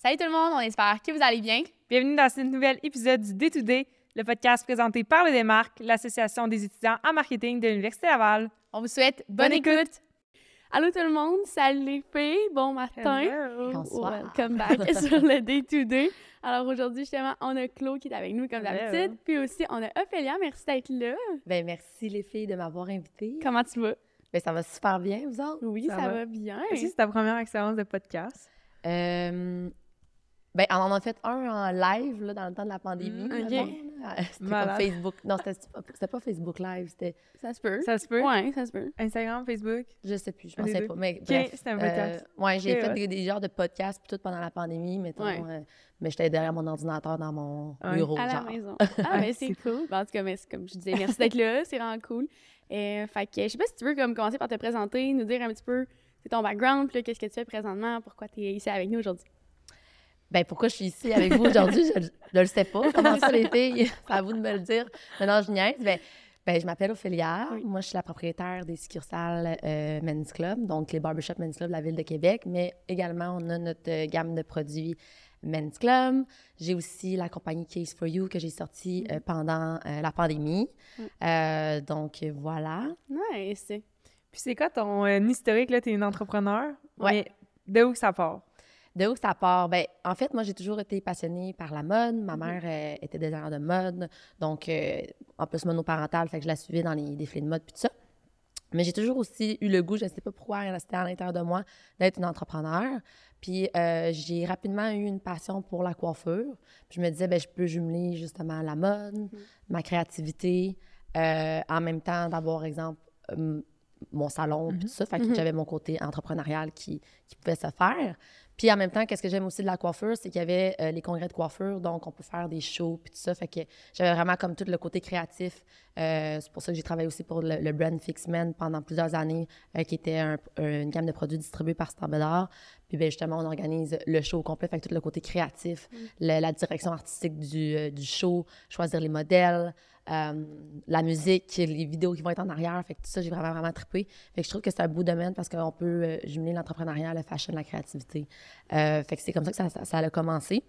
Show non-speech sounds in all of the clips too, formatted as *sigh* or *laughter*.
Salut tout le monde, on espère que vous allez bien. Bienvenue dans ce nouvel épisode du Day to Day, le podcast présenté par le Démarque, l'Association des étudiants en marketing de l'Université Laval. On vous souhaite bonne, Bonne écoute. écoute. Allô tout le monde, salut les filles, bon matin. Hello. Bonsoir. Welcome back *laughs* sur le Day to Day. Alors aujourd'hui, justement, on a Claude qui est avec nous comme d'habitude. Puis aussi, on a Ophélia, merci d'être là. Ben merci les filles de m'avoir invitée. Comment tu vas? Ben ça va super bien, vous autres? Oui, ça, Ça va? va. bien. Est-ce que c'est ta première expérience de podcast? Euh, ben on en a fait un en live là, dans le temps de la pandémie. Mm. *laughs* C'était comme Malade. Facebook. Non, c'était pas, c'était pas Facebook Live, c'était Ça se peut. Ça se peut? Ouais, ça se peut. Instagram, Facebook? je sais plus, je pensais pas. Mais OK, bref, c'était un euh, ouais, j'ai fait ouais. des, des genres de podcasts puis tout pendant la pandémie, mettons, Ouais. euh, mais j'étais derrière mon ordinateur dans mon Ouais. bureau. à la genre. maison. *laughs* Ah, ben c'est cool. Ben, en tout cas, mais c'est comme je disais, merci d'être là, *laughs* c'est vraiment cool. Euh, fait que je sais pas si tu veux comme commencer par te présenter, nous dire un petit peu c'est ton background, puis qu'est-ce que tu fais présentement, pourquoi tu es ici avec nous aujourd'hui. Ben, pourquoi je suis ici avec vous aujourd'hui, je, je le sais pas. Comment ça les filles? C'est à vous de me le dire. Maintenant, je niaise. Ben, ben, je m'appelle Ophélia. Oui. Moi, je suis la propriétaire des succursales euh, Men's Club, donc les barbershops Men's Club de la ville de Québec, mais également, on a notre euh, gamme de produits Men's Club. J'ai aussi la compagnie Case for You que j'ai sortie euh, pendant euh, la pandémie. Mm. Donc, voilà. Nice. Puis c'est quoi ton historique? Là, t'es une entrepreneur. Mais de où ça part? De où ça part? Ben, en fait, moi, j'ai toujours été passionnée par la mode. Ma mère euh, était designer de mode, donc euh, en plus monoparentale, fait que je la suivais dans les défilés de mode puis tout ça. Mais j'ai toujours aussi eu le goût, je ne sais pas pourquoi, c'était à l'intérieur de moi, d'être une entrepreneur. Puis euh, j'ai rapidement eu une passion pour la coiffure. Puis je me disais, ben, je peux jumeler justement la mode, ma créativité, euh, en même temps d'avoir, exemple, euh, mon salon, puis tout ça. Fait que j'avais mon côté entrepreneurial qui, qui pouvait se faire. Puis en même temps, qu'est-ce que j'aime aussi de la coiffure, c'est qu'il y avait euh, les congrès de coiffure, donc on peut faire des shows puis tout ça. Fait que j'avais vraiment comme tout le côté créatif. Euh, c'est pour ça que j'ai travaillé aussi pour le, le brand Fixman pendant plusieurs années, euh, qui était un- une gamme de produits distribués par Starbedar. Puis ben, justement, on organise le show au complet, fait que tout le côté créatif, le- la direction artistique du, euh, du show, choisir les modèles, euh, la musique, les vidéos qui vont être en arrière. Fait que tout ça, j'ai vraiment, vraiment trippé. Fait que je trouve que c'est un beau domaine parce qu'on peut euh, jumeler l'entrepreneuriat, le fashion, la créativité. Euh, fait que c'est comme ça que ça, a commencé.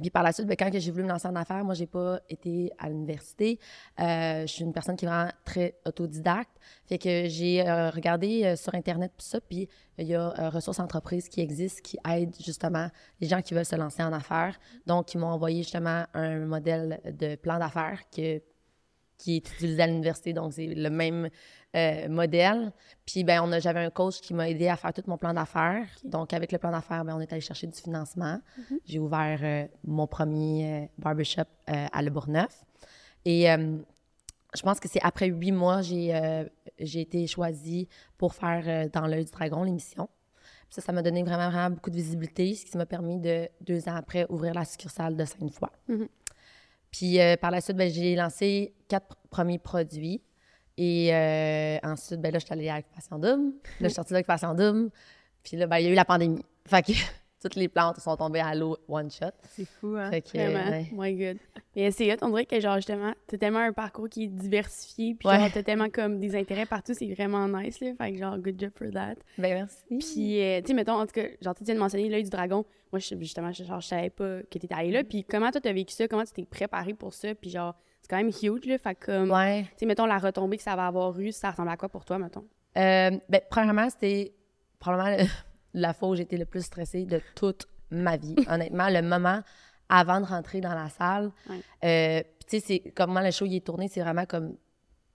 Puis par la suite, ben, quand j'ai voulu me lancer en affaires, moi, j'ai pas été à l'université. Je suis une personne qui est vraiment très autodidacte. Fait que j'ai regardé sur Internet tout ça, puis il y a Ressources Entreprises qui existent, qui aident justement les gens qui veulent se lancer en affaires. Donc, ils m'ont envoyé justement un modèle de plan d'affaires que qui est utilisé à l'université, donc c'est le même euh, modèle. Puis ben on a j'avais un coach qui m'a aidé à faire tout mon plan d'affaires. Donc avec le plan d'affaires, ben on est allé chercher du financement. J'ai ouvert euh, mon premier euh, barbershop à Le Bourgneuf. Et je pense que c'est après huit mois, j'ai j'ai été choisie pour faire Dans l'œil du dragon, l'émission. Ça, ça m'a donné vraiment, vraiment beaucoup de visibilité, ce qui m'a permis de, deux ans après, ouvrir la succursale de Sainte-Foy. Mhm. Puis euh, par la suite, ben, j'ai lancé quatre pr- premiers produits. Et euh, ensuite, ben, là, je suis allée à l'occupation. Là, je suis sortie de l'occupation. Puis là, ben, il y a eu la pandémie. Fait que toutes les plantes sont tombées à l'eau one shot. C'est fou, hein? Fait que, Vraiment. ouais. My God. Mais c'est hot, on dirait que genre justement, t'as tellement un parcours qui est diversifié, puis Ouais. genre t'as tellement comme des intérêts partout, c'est vraiment nice là. Fait que genre, good job for that. Ben, merci. Puis, euh, tu sais, mettons, en tout cas, genre, tu viens de mentionner l'œil du dragon. Moi, justement, je, genre, je savais pas que t'étais allé là. Puis, comment toi, t'as vécu ça? Comment tu t'es préparé pour ça? Puis, genre, c'est quand même huge, là. Fait que, comme, Ouais. tu sais, mettons, la retombée que ça va avoir eu, ça ressemble à quoi pour toi, mettons? Euh, ben, premièrement, c'était probablement le- la fois où j'étais le plus stressée de toute ma vie. *laughs* Honnêtement, le moment avant de rentrer dans la salle. Ouais. Euh, tu sais, c'est comment le show est tourné, c'est vraiment comme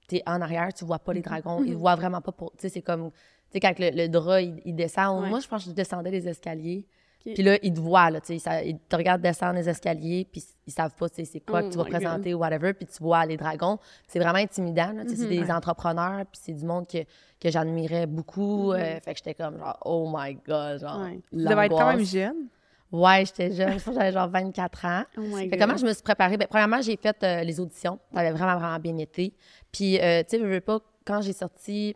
tu es en arrière, tu vois pas les dragons, Mhm. ils voient vraiment pas pour. Tu sais, c'est comme. Tu sais, quand le, le drap il, il descend, Ouais. moi, je pense que je descendais les escaliers. Ok. Puis là, ils te voient, là, tu sais, ils te regardent descendre les escaliers, puis ils savent pas, c'est quoi Oh que tu vas my God. présenter ou whatever, puis tu vois les dragons. C'est vraiment intimidant, tu sais, c'est Mhm. des entrepreneurs, puis c'est du monde que, que j'admirais beaucoup. Mhm. euh, fait que j'étais comme, genre, oh my God, genre, Ouais. Tu devais être quand même jeune. Ouais, j'étais jeune, je pense que j'avais genre 24 ans. Oh my Fait God. comment je me suis préparée? Ben, premièrement, j'ai fait euh, les auditions. Ça avait vraiment, vraiment bien été. Puis, euh, tu sais, je veux pas, quand j'ai sorti,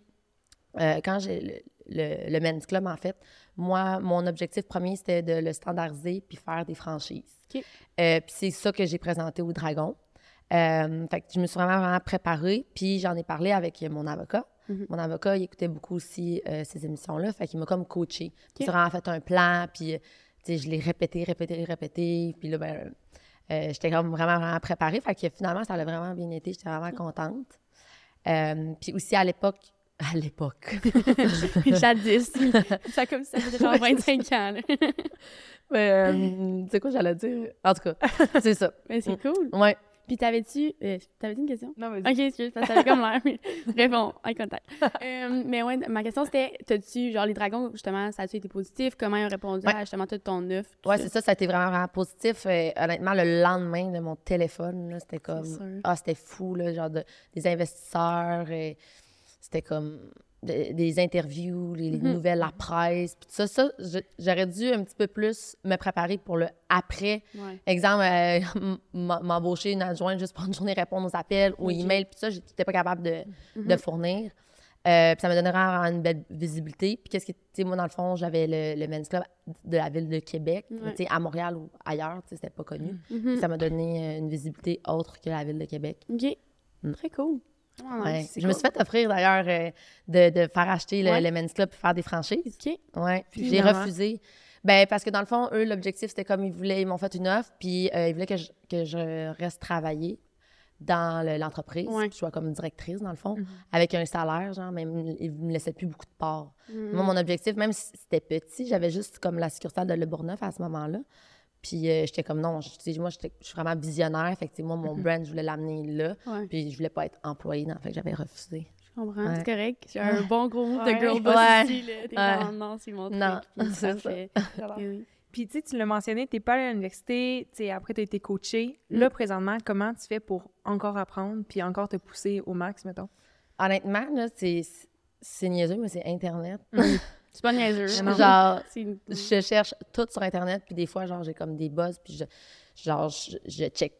quand j'ai le, le, Men's Club, en fait, moi, mon objectif premier, c'était de le standardiser puis faire des franchises. Euh, puis c'est ça que j'ai présenté au Dragon. Euh, fait que je me suis vraiment, vraiment préparée. Puis j'en ai parlé avec mon avocat. Mhm. Mon avocat, il écoutait beaucoup aussi euh, ces émissions-là. Fait qu'il m'a comme coaché. OK. Il vraiment fait un plan. Puis, je l'ai répété, répété, répété. Puis là, ben, euh, j'étais comme vraiment, vraiment préparée. Fait que finalement, ça a vraiment bien été. J'étais vraiment contente. Euh, puis aussi, à l'époque, à l'époque. *laughs* Jadis. *laughs* ça comme ça fait genre 25 ans. là. *laughs* Mais, euh, tu sais quoi, j'allais dire? En tout cas, c'est ça. Mais c'est cool. Ouais. Puis t'avais-tu... euh, t'avais-tu une question? Non, vas-y. Ok, excuse, parce que t'avais comme l'air, mais réponds, eye contact. Euh, mais ouais, ma question c'était, t'as-tu, genre les dragons, justement, ça a-tu été positif? Comment ils ont répondu Ouais. à justement tout ton œuf? tout Ouais, c'est ça, ça a été vraiment, vraiment positif. Euh, honnêtement, le lendemain de mon téléphone, c'était comme. Ah, c'était fou, là, genre de- des investisseurs. et c'était comme de- des interviews, les, les Mhm. nouvelles, la presse. Puis tout ça, ça, j'aurais dû un petit peu plus me préparer pour le après. Ouais. Exemple, euh, *laughs* m'embaucher une adjointe juste pour une journée répondre aux appels, aux Ok. emails, puis ça, j'étais pas capable de, Mhm. de fournir. Euh, puis ça me donnerait une belle visibilité. Puis qu'est-ce que, tu sais, moi, dans le fond, j'avais le, le Men's Club de la ville de Québec, Ouais. tu sais, à Montréal ou ailleurs, tu sais, c'était pas connu. Mhm. Ça m'a donné euh, une visibilité autre que la ville de Québec. Ok. Mm. Très cool. Ouais. nice. Je me suis fait offrir d'ailleurs euh, de, de faire acheter le, Ouais. le Men's Club et faire des franchises. Ok. Ouais. Puis J'ai refusé. Ben, parce que dans le fond, eux, l'objectif, c'était comme ils voulaient, ils m'ont fait une offre, puis euh, ils voulaient que je, que je reste travailler dans le- l'entreprise, que je sois comme directrice, dans le fond, Mhm. avec un salaire, genre, mais ils me- laissaient plus beaucoup de parts. Mhm. Moi, mon objectif, même si c'était petit, j'avais juste comme la succursale de Le Bourgneuf à ce moment-là. Puis euh, j'étais comme non, je, tu sais, moi, j'étais- je suis vraiment visionnaire. Fait que, tu sais, moi, mon Mhm. brand, je voulais l'amener là. Ouais, Puis je voulais pas être employée dans. Fait que j'avais refusé. je comprends. Ouais. C'est correct. J'ai un bon gros Ouais. de girl *laughs* boss Ouais. ici, là. Non, c'est mon truc. Non, *laughs* c'est. Oui, oui. Puis, tu sais, tu l'as mentionné, t'es pas allé à l'université, tu après, t'as été coaché. Mm. Là, présentement, comment tu fais pour encore apprendre puis encore te pousser au max, mettons? Honnêtement, là, c'est, c'est niaiseux, mais c'est Internet. *laughs* C'est pas niaiseux. Genre, *laughs* une- je cherche tout sur Internet, puis des fois, genre, j'ai comme des buzz, puis je, genre, je, je check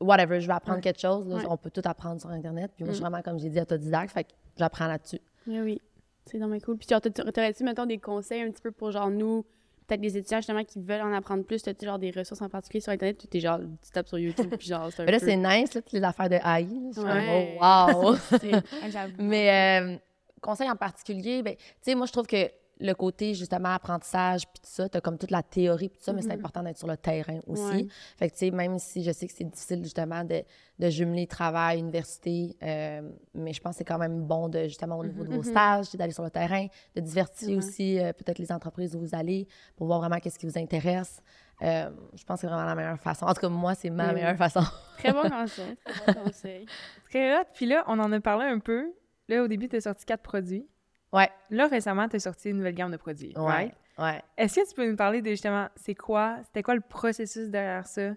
whatever, je vais apprendre Ouais. quelque chose. là, Ouais. On peut tout apprendre sur Internet. Puis moi, je suis Mm. vraiment, comme j'ai dit, autodidacte, fait que j'apprends là-dessus. Oui, oui. C'est vraiment cool. Puis, t'aurais-tu, mettons, des conseils un petit peu pour, genre, nous, peut-être les étudiants, justement, qui veulent en apprendre plus? T'as-tu, genre, des ressources en particulier sur Internet? Tu t'es, genre, tu tapes sur YouTube, puis, genre, c'est un Mais là, peu... c'est nice, là, les affaires de AI. là, suis comme, Ouais. oh, wow! *laughs* Mais euh, conseil en particulier, ben, tu sais, moi, je trouve que le côté, justement, apprentissage, puis tout ça, t'as comme toute la théorie, puis tout ça, mais c'est Mhm. important d'être sur le terrain aussi. Ouais. Fait que, tu sais, même si je sais que c'est difficile, justement, de, de jumeler travail, université, euh, mais je pense que c'est quand même bon, de, justement, au niveau de vos Mhm. stages, d'aller sur le terrain, de Ouais. aussi euh, peut-être les entreprises où vous allez pour voir vraiment qu'est-ce qui vous intéresse. Euh, je pense que c'est vraiment la meilleure façon. En tout cas, moi, c'est ma Oui, meilleure façon. Très bon conseil. Très bon *laughs* conseil. Très hot. Puis là, on en a parlé un peu. Là, au début, t'as sorti quatre produits. Ouais, Là, récemment, t'as sorti une nouvelle gamme de produits. ouais, right? ouais. Est-ce que tu peux nous parler de justement, c'est quoi, c'était quoi le processus derrière ça?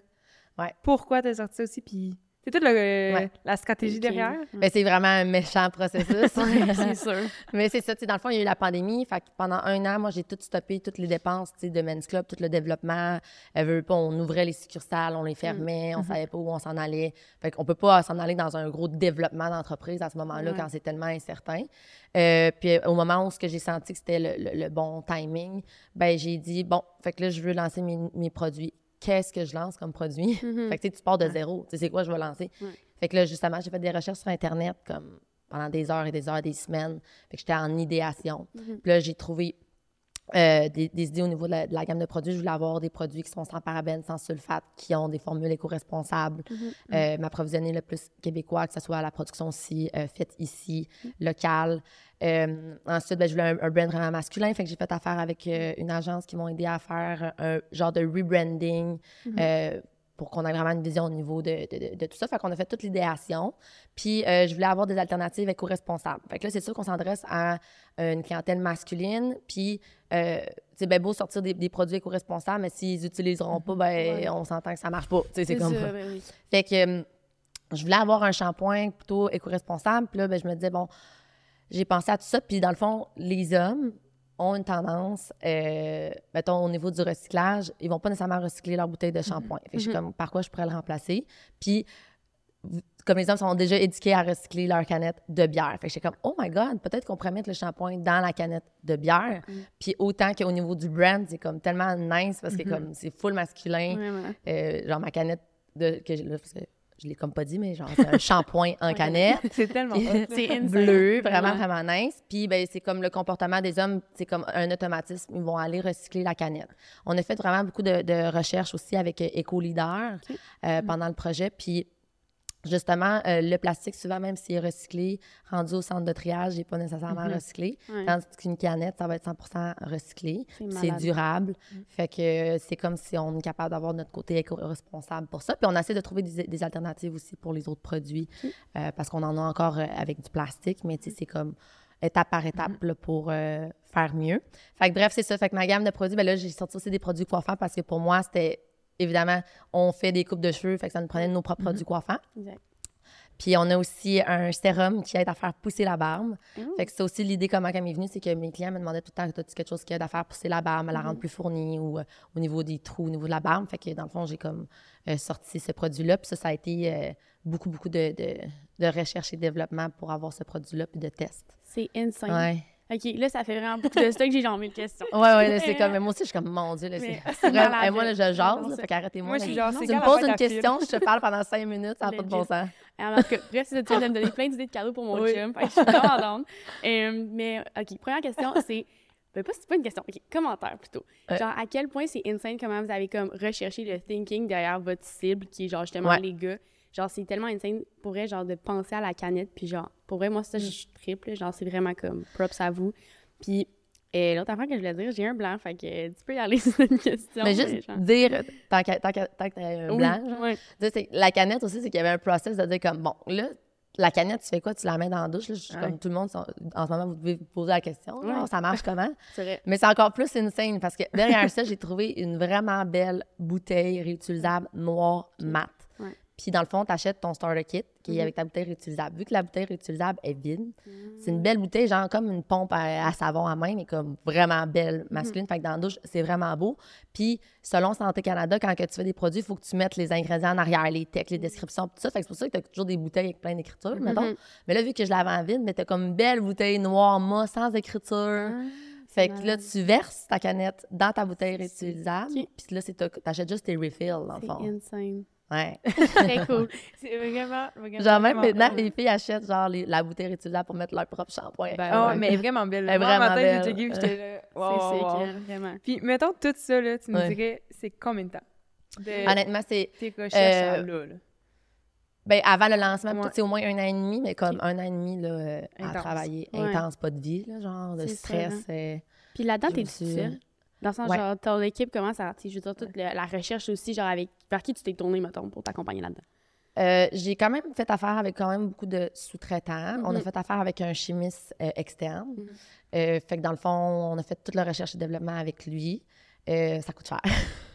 Ouais. Pourquoi t'as sorti ça aussi? Puis c'est toute le- Ouais. la stratégie derrière? Ben, c'est vraiment un méchant processus. *laughs* C'est sûr. Mais c'est ça, tu sais, dans le fond, il y a eu la pandémie. Fait que pendant un an, moi, j'ai tout stoppé, toutes les dépenses, tu sais, de Men's Club, tout le développement. Elle veut pas, on ouvrait les succursales, on les fermait, on savait pas où on s'en allait. Fait qu'on peut pas s'en aller dans un gros développement d'entreprise à ce moment-là Ouais. quand c'est tellement incertain. Euh, puis au moment où ce que j'ai senti que c'était le, le- le bon timing, ben j'ai dit, bon, fait que là, je veux lancer mes, mes produits. Qu'est-ce que je lance comme produit? *laughs* Mhm. Fait que tu pars de zéro. Tu sais, c'est quoi je vais lancer? Ouais. Fait que là, justement, j'ai fait des recherches sur Internet comme pendant des heures et des heures, des semaines. Fait que j'étais en idéation. Mhm. Puis là, j'ai trouvé euh, des, des idées au niveau de la, de la gamme de produits. Je voulais avoir des produits qui sont sans parabènes, sans sulfate, qui ont des formules éco-responsables. Mhm. Euh, M'approvisionner le plus québécois, que ce soit la production aussi, euh, faite ici, locale. Euh, ensuite, ben, je voulais un, un brand vraiment masculin. Fait que j'ai fait affaire avec une agence qui m'ont aidé à faire un genre de rebranding. euh, pour qu'on ait vraiment une vision au niveau de, de- de- de tout ça. Fait qu'on a fait toute l'idéation. Puis, euh, je voulais avoir des alternatives éco-responsables. Fait que là, c'est sûr qu'on s'adresse à euh, une clientèle masculine. Puis, euh, c'est bien beau sortir des, des produits éco-responsables, mais s'ils n'utiliseront pas, ben, Ouais. on s'entend que ça marche pas. C'est comme ça, ben oui. fait que je voulais avoir un shampoing plutôt éco-responsable. Puis là, ben, je me disais, bon, j'ai pensé à tout ça. Puis dans le fond, les hommes ont une tendance, euh, mettons, au niveau du recyclage, ils vont pas nécessairement recycler leur bouteille de shampoing. Fait que je suis Mhm. comme, par quoi je pourrais le remplacer? Puis, comme les hommes sont déjà éduqués à recycler leur canette de bière. Fait que j'étais comme, oh my God, peut-être qu'on pourrait mettre le shampoing dans la canette de bière. Mhm. Puis autant qu'au niveau du brand, c'est comme tellement nice parce que Mhm. comme c'est full masculin. Euh, genre ma canette de que j'ai là, je l'ai comme pas dit, mais genre, c'est un shampoing en *laughs* canette. *laughs* C'est tellement. C'est *laughs* bleu, vraiment, Vraiment. nice. Puis, ben, c'est comme le comportement des hommes, c'est comme un automatisme. Ils vont aller recycler la canette. On a fait vraiment beaucoup de, de recherches aussi avec EcoLeader euh, pendant le projet. Puis, justement, euh, le plastique, souvent, même s'il est recyclé, rendu au centre de triage, il n'est pas nécessairement Mhm. recyclé. Ouais. Tandis qu'une canette, ça va être 100% recyclé. C'est durable. Fait que c'est comme si on est capable d'avoir notre côté éco-responsable pour ça. Puis on essaie de trouver des, des alternatives aussi pour les autres produits euh, parce qu'on en a encore euh, avec du plastique, mais sais, c'est comme étape par étape là, pour euh, faire mieux. Fait que bref, c'est ça. Fait que ma gamme de produits, ben là, j'ai sorti aussi des produits coiffants parce que pour moi, c'était évidemment, on fait des coupes de cheveux, fait que ça nous prenait nos propres produits coiffants. Exact. Puis on a aussi un sérum qui aide à faire pousser la barbe. Mmh. Fait que c'est aussi l'idée comment elle m'est venue, c'est que mes clients me demandaient tout le temps, as-tu quelque chose qui aide à faire pousser la barbe, à la rendre plus fournie ou euh, au niveau des trous, au niveau de la barbe? Fait que dans le fond, j'ai comme euh, sorti ce produit-là. Puis ça, ça a été euh, beaucoup, beaucoup de, de, de recherche et développement pour avoir ce produit-là puis de tests. C'est insane. Ouais. OK, là, ça fait vraiment beaucoup de stock. J'ai genre mille questions. Ouais, ouais, là, c'est comme, mais moi aussi, je suis comme, mon Dieu, là, c'est *laughs* c'est vraiment- malade, et moi, là, je jase, là, c'est- fait qu'arrêtez-moi. Moi, je suis genre, Tu me poses une question, je te parle pendant cinq minutes, ça n'a pas de bon sens. En tout cas, bref, c'est ça, tu viens de me donner plein d'idées de cadeaux pour mon Oui. chum. Fait que je suis vraiment. Euh, mais, OK, première question, c'est... Ben, pas, c'est pas une question. OK, commentaire plutôt. Ouais. Genre, à quel point c'est insane comment vous avez comme recherché le thinking derrière votre cible, qui est genre justement Ouais. les gars? Genre, c'est tellement insane pour vrai, genre, de penser à la canette. Puis genre, pour vrai, moi, Mm. ça, je suis triple. Genre, c'est vraiment comme props à vous. Puis, euh, l'autre affaire que je voulais dire, j'ai un blanc. Fait que tu peux y aller *laughs* sur une question. Mais juste genre- dire, tant que t'as un Oui, blanc, genre, la canette aussi, c'est qu'il y avait un process de dire comme, bon, là, la canette, tu fais quoi? Tu la mets dans la douche? Là, je Ouais. comme tout le monde, en ce moment, vous devez vous poser la question. Ouais. ça marche comment? *laughs* Vrai. Mais c'est encore plus insane parce que derrière ça, j'ai trouvé une vraiment belle bouteille réutilisable noire mat. Puis dans le fond, tu achètes ton starter kit qui est Mhm. avec ta bouteille réutilisable. Vu que la bouteille réutilisable est vide, c'est une belle bouteille, genre comme une pompe à, à savon à main, mais comme vraiment belle, masculine. Fait que dans la douche, c'est vraiment beau. Puis selon Santé Canada, quand que tu fais des produits, il faut que tu mettes les ingrédients en arrière, les textes, les descriptions, tout ça. Fait que c'est pour ça que tu as toujours des bouteilles avec plein d'écritures, mettons. Mhm. Mais là, vu que je l'avais en vide, mais tu comme une belle bouteille noire, mat, sans écriture. Fait que là, tu verses ta canette dans ta bouteille réutilisable. Puis là, c'est ta- t'achètes juste tes refills, dans le C'est fond. insane. Ouais. *laughs* Très cool. C'est vraiment, vraiment. genre, même vraiment maintenant, cool. les filles achètent genre les- la bouteille réutilisable pour mettre leur propre shampoing. Ben, Oh, ouais. mais vraiment belle. Moi, vraiment matin, belle. j'ai checké, j'étais là. *laughs* wow, c'est wow, wow. vraiment. Puis, mettons tout ça, là, tu me Ouais. dirais, c'est combien de temps? De Honnêtement, c'est. tes recherches euh, à là, là. Ben, avant le lancement, Ouais. c'est au moins un an et demi, mais comme un an et demi là, à Intense. travailler. Ouais. Intense, pas de vie, là, genre, de stress. hein. euh, Puis là-dedans, t'es tout seul. Dans le sens, Ouais. genre, ton équipe, comment ça... Je veux dire, toute la, la recherche aussi, genre, avec... Vers qui tu t'es tourné, mettons, pour t'accompagner là-dedans? Euh, j'ai quand même fait affaire avec quand même beaucoup de sous-traitants. On a Mhm. fait affaire avec un chimiste euh, externe. Mhm. Euh, fait que dans le fond, on a fait toute la recherche et développement avec lui. Ça coûte cher. *laughs*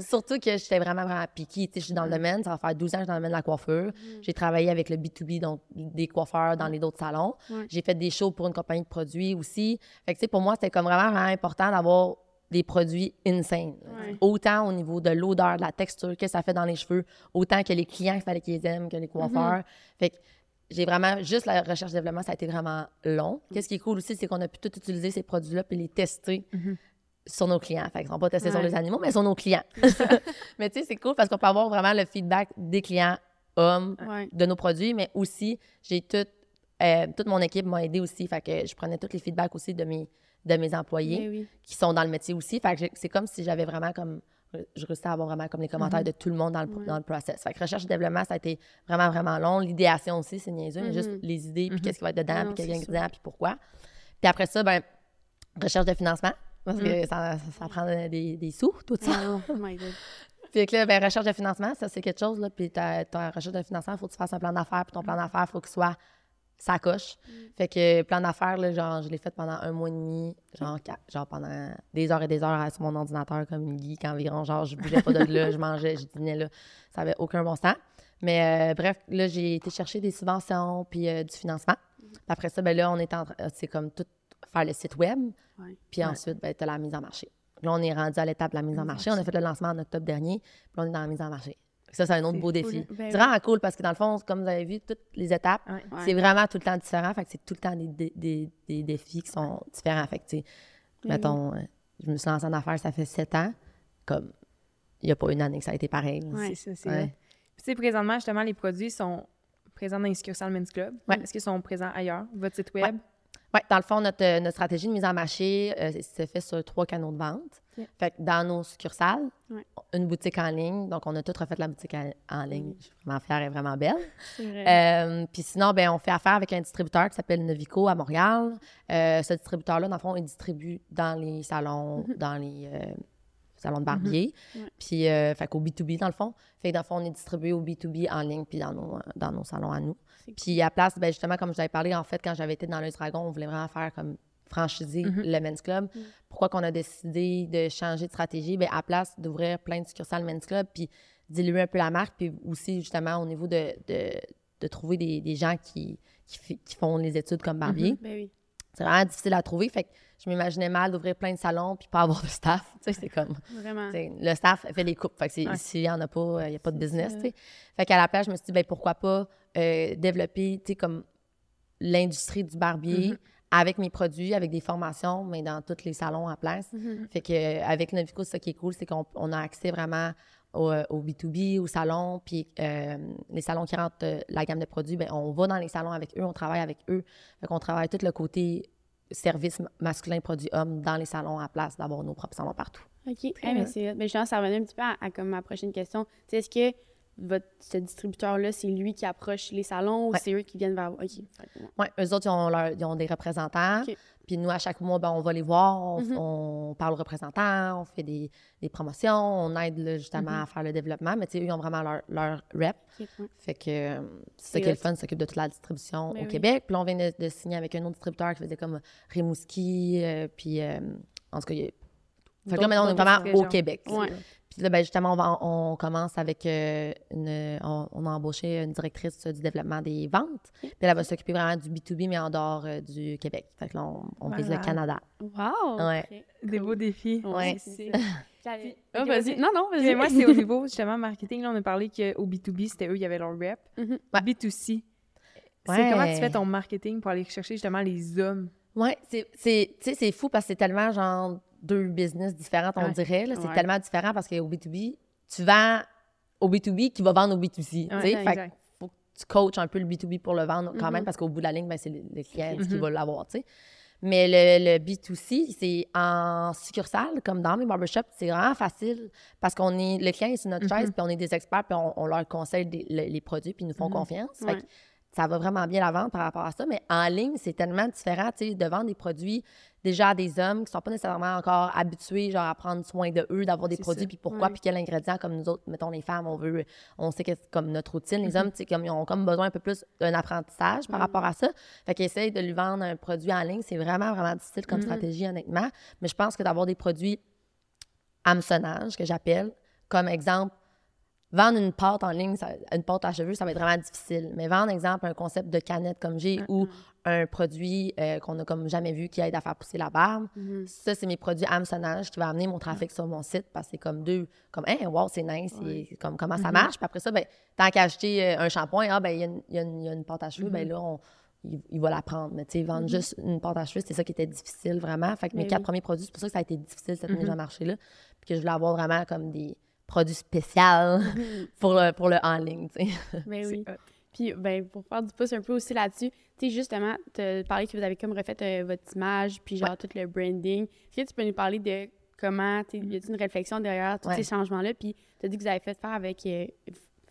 Surtout que j'étais vraiment, vraiment piquée. Je suis dans le domaine, ça va faire 12 ans que je suis dans le domaine de la coiffure. J'ai travaillé avec le B2B, donc des coiffeurs dans les autres salons. Ouais. J'ai fait des shows pour une compagnie de produits aussi. Fait que, pour moi, c'était comme vraiment, vraiment important d'avoir des produits insane. Ouais. Autant au niveau de l'odeur, de la texture que ça fait dans les cheveux, autant que les clients qu'il fallait qu'ils aiment, que les coiffeurs. Fait que j'ai vraiment, juste la recherche et développement, ça a été vraiment long. Qu'est-ce qui est cool aussi, c'est qu'on a pu tout utiliser ces produits-là puis les tester Mhm. Sur nos clients. Fait qu'ils sont pas testés sur Ouais. les animaux, mais sur nos clients. *laughs* mais tu sais, c'est cool parce qu'on peut avoir vraiment le feedback des clients hommes Ouais. de nos produits, mais aussi, j'ai tout, euh, toute mon équipe m'a aidé aussi. Fait que je prenais tous les feedbacks aussi de mes, de mes employés Mais oui. qui sont dans le métier aussi. Fait que c'est comme si j'avais vraiment comme. Je réussissais à avoir vraiment comme les commentaires de tout le monde dans le, Ouais. dans le process. Fait que recherche et développement, ça a été vraiment, vraiment long. L'idéation aussi, c'est niaiseux, mais Mhm. juste les idées, puis Mhm. qu'est-ce qui va être dedans, puis non, quels c'est ingrédients, puis pourquoi. Puis après ça, ben recherche de financement, parce que ça, ça prend des, des sous, tout ça. Oh my God. *laughs* Puis que là, ben, recherche de financement, ça, c'est quelque chose. Là, puis ta, ta recherche de financement, il faut que tu fasses un plan d'affaires. Puis ton plan d'affaires, il faut qu'il soit sa coche. Fait que plan d'affaires, là, genre, je l'ai fait pendant un mois et demi, genre, genre pendant des heures et des heures sur mon ordinateur comme une geek environ. Genre, je bougeais pas de là, je mangeais, je dînais là. Ça avait aucun bon sens. Mais euh, bref, là, j'ai été chercher des subventions puis euh, du financement. Puis après ça, ben là, on est en train, c'est comme tout faire le site web. Ouais. Puis ensuite, ben, tu as la mise en marché. Là, on est rendu à l'étape de la mise en marché. On a fait le lancement en octobre dernier, puis on est dans la mise en marché. Ça, c'est un autre beau cool. défi. Ben c'est oui. vraiment cool parce que dans le fond, comme vous avez vu, toutes les étapes, Ouais. Ouais. c'est vraiment tout le temps différent. Fait que c'est tout le temps des, des, des- des défis qui sont différents. Fait que, Ben mettons, euh, je me suis lancée en affaires, ça fait sept ans. Comme, il n'y a pas une année que ça a été pareil. C'est ça, c'est Ouais. Puis, tu sais, présentement, justement, les produits sont présents dans les succursales Men's Club. Est-ce qu'ils sont présents ailleurs? Votre site web? Oui, dans le fond, notre, euh, notre stratégie de mise en marché euh, se fait sur trois canaux de vente. Fait que dans nos succursales, Ouais. une boutique en ligne. Donc, on a tout refait la boutique en, en ligne. Je suis vraiment fière, elle est vraiment belle. *laughs* Vrai. Euh, Puis sinon, ben, on fait affaire avec un distributeur qui s'appelle Novico à Montréal. Euh, ce distributeur-là, dans le fond, il distribue dans les salons, dans les salons de barbier. Ouais. Puis, fait qu'au B2B, dans le fond. Fait que dans le fond, on est distribué au B2B en ligne puis dans nos, dans nos salons à nous. Puis à place, ben, justement, comme je vous avais parlé, en fait, quand j'avais été dans le Dragon, on voulait vraiment faire comme franchiser Mhm. le Men's Club. Mhm. Pourquoi qu'on a décidé de changer de stratégie? Ben, à place d'ouvrir plein de succursales Men's Club, puis diluer un peu la marque, puis aussi, justement, au niveau de, de, de trouver des, des gens qui, qui, font les études comme barbier. Ben oui. C'est vraiment difficile à trouver. Fait que je m'imaginais mal d'ouvrir plein de salons puis pas avoir de staff. *laughs* Tu sais, c'est comme... Vraiment. Le staff fait les coupes. Fait que Ouais. s'il n'y en a pas, il n'y a pas de business. ça. t'sais. Fait qu'à la place, je me suis dit, ben, pourquoi pas euh, développer t'sais, comme l'industrie du barbier Mhm. avec mes produits, avec des formations, mais dans tous les salons en place. Mhm. Fait que euh, avec Novico, ça qui est cool, c'est qu'on on a accès vraiment au, euh, au B2B, au salon, puis euh, les salons qui rentrent euh, la gamme de produits, ben, on va dans les salons avec eux, on travaille avec eux. Fait qu'on travaille tout le côté service ma- masculin, produit homme dans les salons à place, d'avoir nos propres salons partout. OK. Très Eh, mais bien. mais justement, ça revenait un petit peu à, à comme ma prochaine question. Est-ce que votre, ce distributeur-là, c'est lui qui approche les salons ou c'est eux qui viennent vers vous? OK. Oui, eux autres, ils ont, leur- ils ont des représentants. Puis nous, à chaque mois, ben, on va les voir, on, Mhm. on parle aux représentants, on fait des, des promotions, on aide là, justement Mhm. à faire le développement. Mais tu sais, eux, ils ont vraiment leur, leur rep. Fait que euh, c'est ça qui est le fun, s'occupe de toute la distribution Ben au oui. Québec. Puis là, on vient de, de signer avec un autre distributeur qui faisait comme Rimouski, euh, puis euh, en tout cas, il y a- Fait que là, maintenant, on est vraiment au. Québec. Ouais. Puis là, ben, justement, on, va- on commence avec euh, une. On, on a embauché une directrice du développement des ventes. Puis elle va s'occuper vraiment du B2B, mais en dehors euh, du Québec. Fait que là, on, on vise le. Canada. Wow! Ouais. Des cool. beaux défis. Ouais. *laughs* J'avais- Puis- Ah, ok, vas-y. Non, non, vas-y. Moi, c'est au *laughs* niveau, justement, marketing. Là, on a parlé qu'au B2B, c'était eux, il y avait leur rep. Mhm. Ouais. B2C. C'est Ouais. comment tu fais ton marketing pour aller chercher justement les hommes? Ouais, c'est, c'est, tu sais, c'est fou parce que c'est tellement genre deux business différents, on Ouais. dirait. C'est Ouais. tellement différent parce qu'au B2B, tu vends au B2B qui va vendre au B2C. tu Ouais, sais. Fait que faut que tu coaches un peu le B2B pour le vendre quand Mhm. même parce qu'au bout de la ligne, ben, c'est le, le client qui Mhm. va l'avoir. Mais le, le B2C, c'est en succursale, comme dans mes barbershops, c'est vraiment facile parce qu'on est, le client est sur notre chaise, Mhm. puis on est des experts, puis on, on leur conseille des- les produits, puis ils nous font confiance. Fait que ça va vraiment bien la vente par rapport à ça. Mais en ligne, c'est tellement différent, tu sais, de vendre des produits déjà des hommes qui sont pas nécessairement encore habitués, genre, à prendre soin de eux, d'avoir des C'est produits, puis pourquoi, puis quel ingrédient, comme nous autres, mettons, les femmes, on veut, on sait que c'est comme notre routine. Les Mhm. hommes, sais, comme, ils ont comme besoin un peu plus d'un apprentissage par Mhm. rapport à ça. Fait qu'ils essayent de lui vendre un produit en ligne. C'est vraiment, vraiment difficile comme Mhm. stratégie, honnêtement. Mais je pense que d'avoir des produits hameçonnage, que j'appelle, comme exemple, vendre une pâte en ligne, ça- une pâte à cheveux, ça va être vraiment difficile. Mais vendre, exemple, un concept de canette comme j'ai ou un produit euh, qu'on a comme jamais vu qui aide à faire pousser la barbe, Mhm. ça, c'est mes produits hameçonnage qui va amener mon trafic sur mon site parce que c'est comme deux, comme, hey, wow, c'est nice, Ouais. comme comment ça Mhm. marche? Puis après ça, ben, tant qu'à acheter euh, un shampoing, ah, ben, il y, a une- y y a pâte à cheveux, ben là, on- il, il va la prendre. Mais tu sais, vendre juste une pâte à cheveux, c'est ça qui était difficile vraiment. Fait que mes Mais quatre premiers produits, c'est pour ça que ça a été difficile cette mise Mhm. en marché-là. Puis que je voulais avoir vraiment comme des produits spéciaux pour le, pour le en ligne, tu sais. *laughs* Ben oui. Hot. Puis, ben, pour faire du pouce un peu aussi là-dessus, tu sais, justement, tu parlé que vous avez comme refait euh, votre image, puis genre tout le branding. Est-ce que tu peux nous parler de comment, tu y a une réflexion derrière tous Ouais. ces changements-là? Puis, tu as dit que vous avez fait faire avec. euh,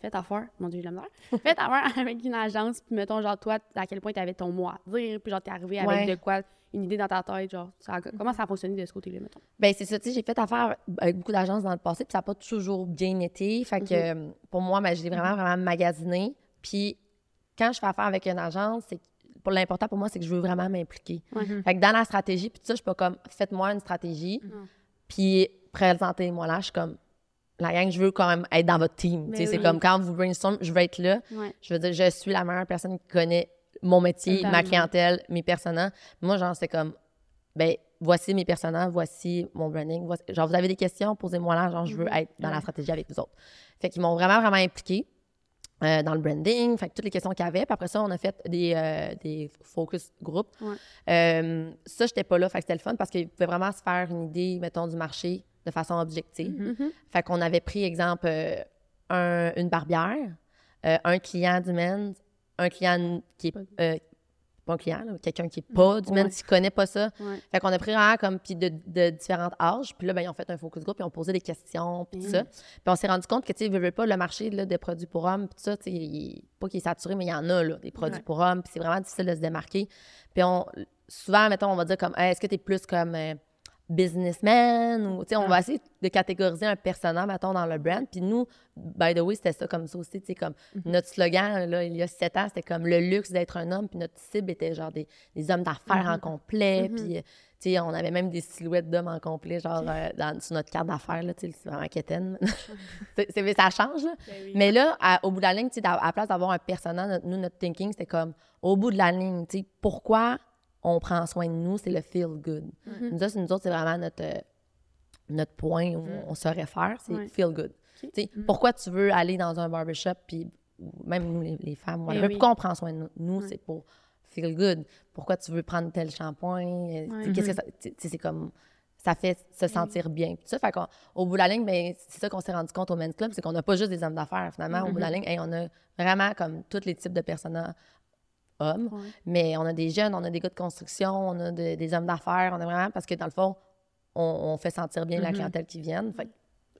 fait affaire, mon Dieu, la misère. *laughs* Fait affaire avec une agence, puis mettons, genre, toi, à quel point tu avais ton mot à dire, puis genre, t'es arrivé avec Ouais. de quoi, une idée dans ta tête, genre, ça comment ça a fonctionné de ce côté-là, mettons? Ben c'est ça, tu sais, j'ai fait affaire avec beaucoup d'agences dans le passé, puis ça n'a pas toujours bien été. Fait que euh, pour moi, ben, je l'ai vraiment, vraiment magasiné. Puis quand je fais affaire avec une agence, c'est que- pour l'important pour moi, c'est que je veux vraiment m'impliquer. Mhm. Fait que dans la stratégie, puis ça, je suis pas comme, faites-moi une stratégie, Mhm. puis présentez-moi là. Je suis comme, la gang, je veux quand même être dans votre team. Tu sais, C'est oui. comme quand vous brainstorm, je veux être là. Ouais. Je veux dire, je suis la meilleure personne qui connaît mon métier, ma clientèle, mes personnages. Moi, genre, c'est comme, ben, voici mes personnages, voici mon branding. voici- Genre, vous avez des questions, posez-moi là. Genre, je veux Mhm. être dans la stratégie avec vous autres. Fait qu'ils m'ont vraiment, vraiment impliqué euh, dans le branding. Fait que toutes les questions qu'il y avait. Puis après ça, on a fait des, euh, des focus group. Ouais. Euh, ça, j'étais pas là. Fait que c'était le fun parce qu'ils pouvaient vraiment se faire une idée, mettons, du marché de façon objective. Mhm. Fait qu'on avait pris, exemple, euh, un- une barbière, euh, un client du men's, un client qui est. euh, pas un client, là, quelqu'un qui est pas du Ouais. qui connaît pas ça. Ouais. Fait qu'on a pris vraiment comme puis de, de différents âges. Puis là, ben, ils ont fait un focus group, puis ils ont posé des questions, puis tout Mm. ça. Puis on s'est rendu compte que, tu sais, pas, le marché là, des produits pour hommes, puis tout ça, tu sais, pas qu'il est saturé, mais il y en a, là, des produits Ouais. pour hommes, puis c'est vraiment difficile de se démarquer. Puis on, souvent, mettons, on va dire comme, Hey, est-ce que tu es plus comme euh, businessman ou, tu sais, on va essayer de catégoriser un personnage, mettons, dans le brand. Puis nous, by the way, c'était ça comme ça aussi, tu sais, comme notre slogan, là, il y a sept ans, c'était comme le luxe d'être un homme, puis notre cible était genre des, des hommes d'affaires en complet, puis, euh, tu sais, on avait même des silhouettes d'hommes en complet, genre, euh, dans, sur notre carte d'affaires, là, tu sais, vraiment quétaine. *laughs* *laughs* C'est- ça change, là. Ben oui. Mais là, à- au bout de la ligne, tu sais, à à la place d'avoir un personnage, nous, notre thinking, c'était comme, au bout de la ligne, tu sais, pourquoi on prend soin de nous, c'est le feel good. Mhm. Nous, c'est nous autres, c'est vraiment notre, euh, notre point où on se réfère, c'est Ouais. feel good. Sais, Pourquoi tu veux aller dans un barbershop, puis même nous, les, les femmes, Eh oui. pourquoi on prend soin de nous? Nous, Ouais. c'est pour feel good. Pourquoi tu veux prendre tel shampoing? Euh, Ouais. Qu'est-ce que ça... c'est comme... Ça fait se sentir bien. Ça fait qu'au bout de la ligne, ben, c'est ça qu'on s'est rendu compte au Men's Club, c'est qu'on n'a pas juste des hommes d'affaires. Finalement, au bout de la ligne, hey, on a vraiment comme tous les types de personnages hommes, Ouais. mais on a des jeunes, on a des gars de construction, on a de- des hommes d'affaires, on a vraiment, parce que dans le fond, on, on fait sentir bien la Mhm. clientèle qui vient. Fait que,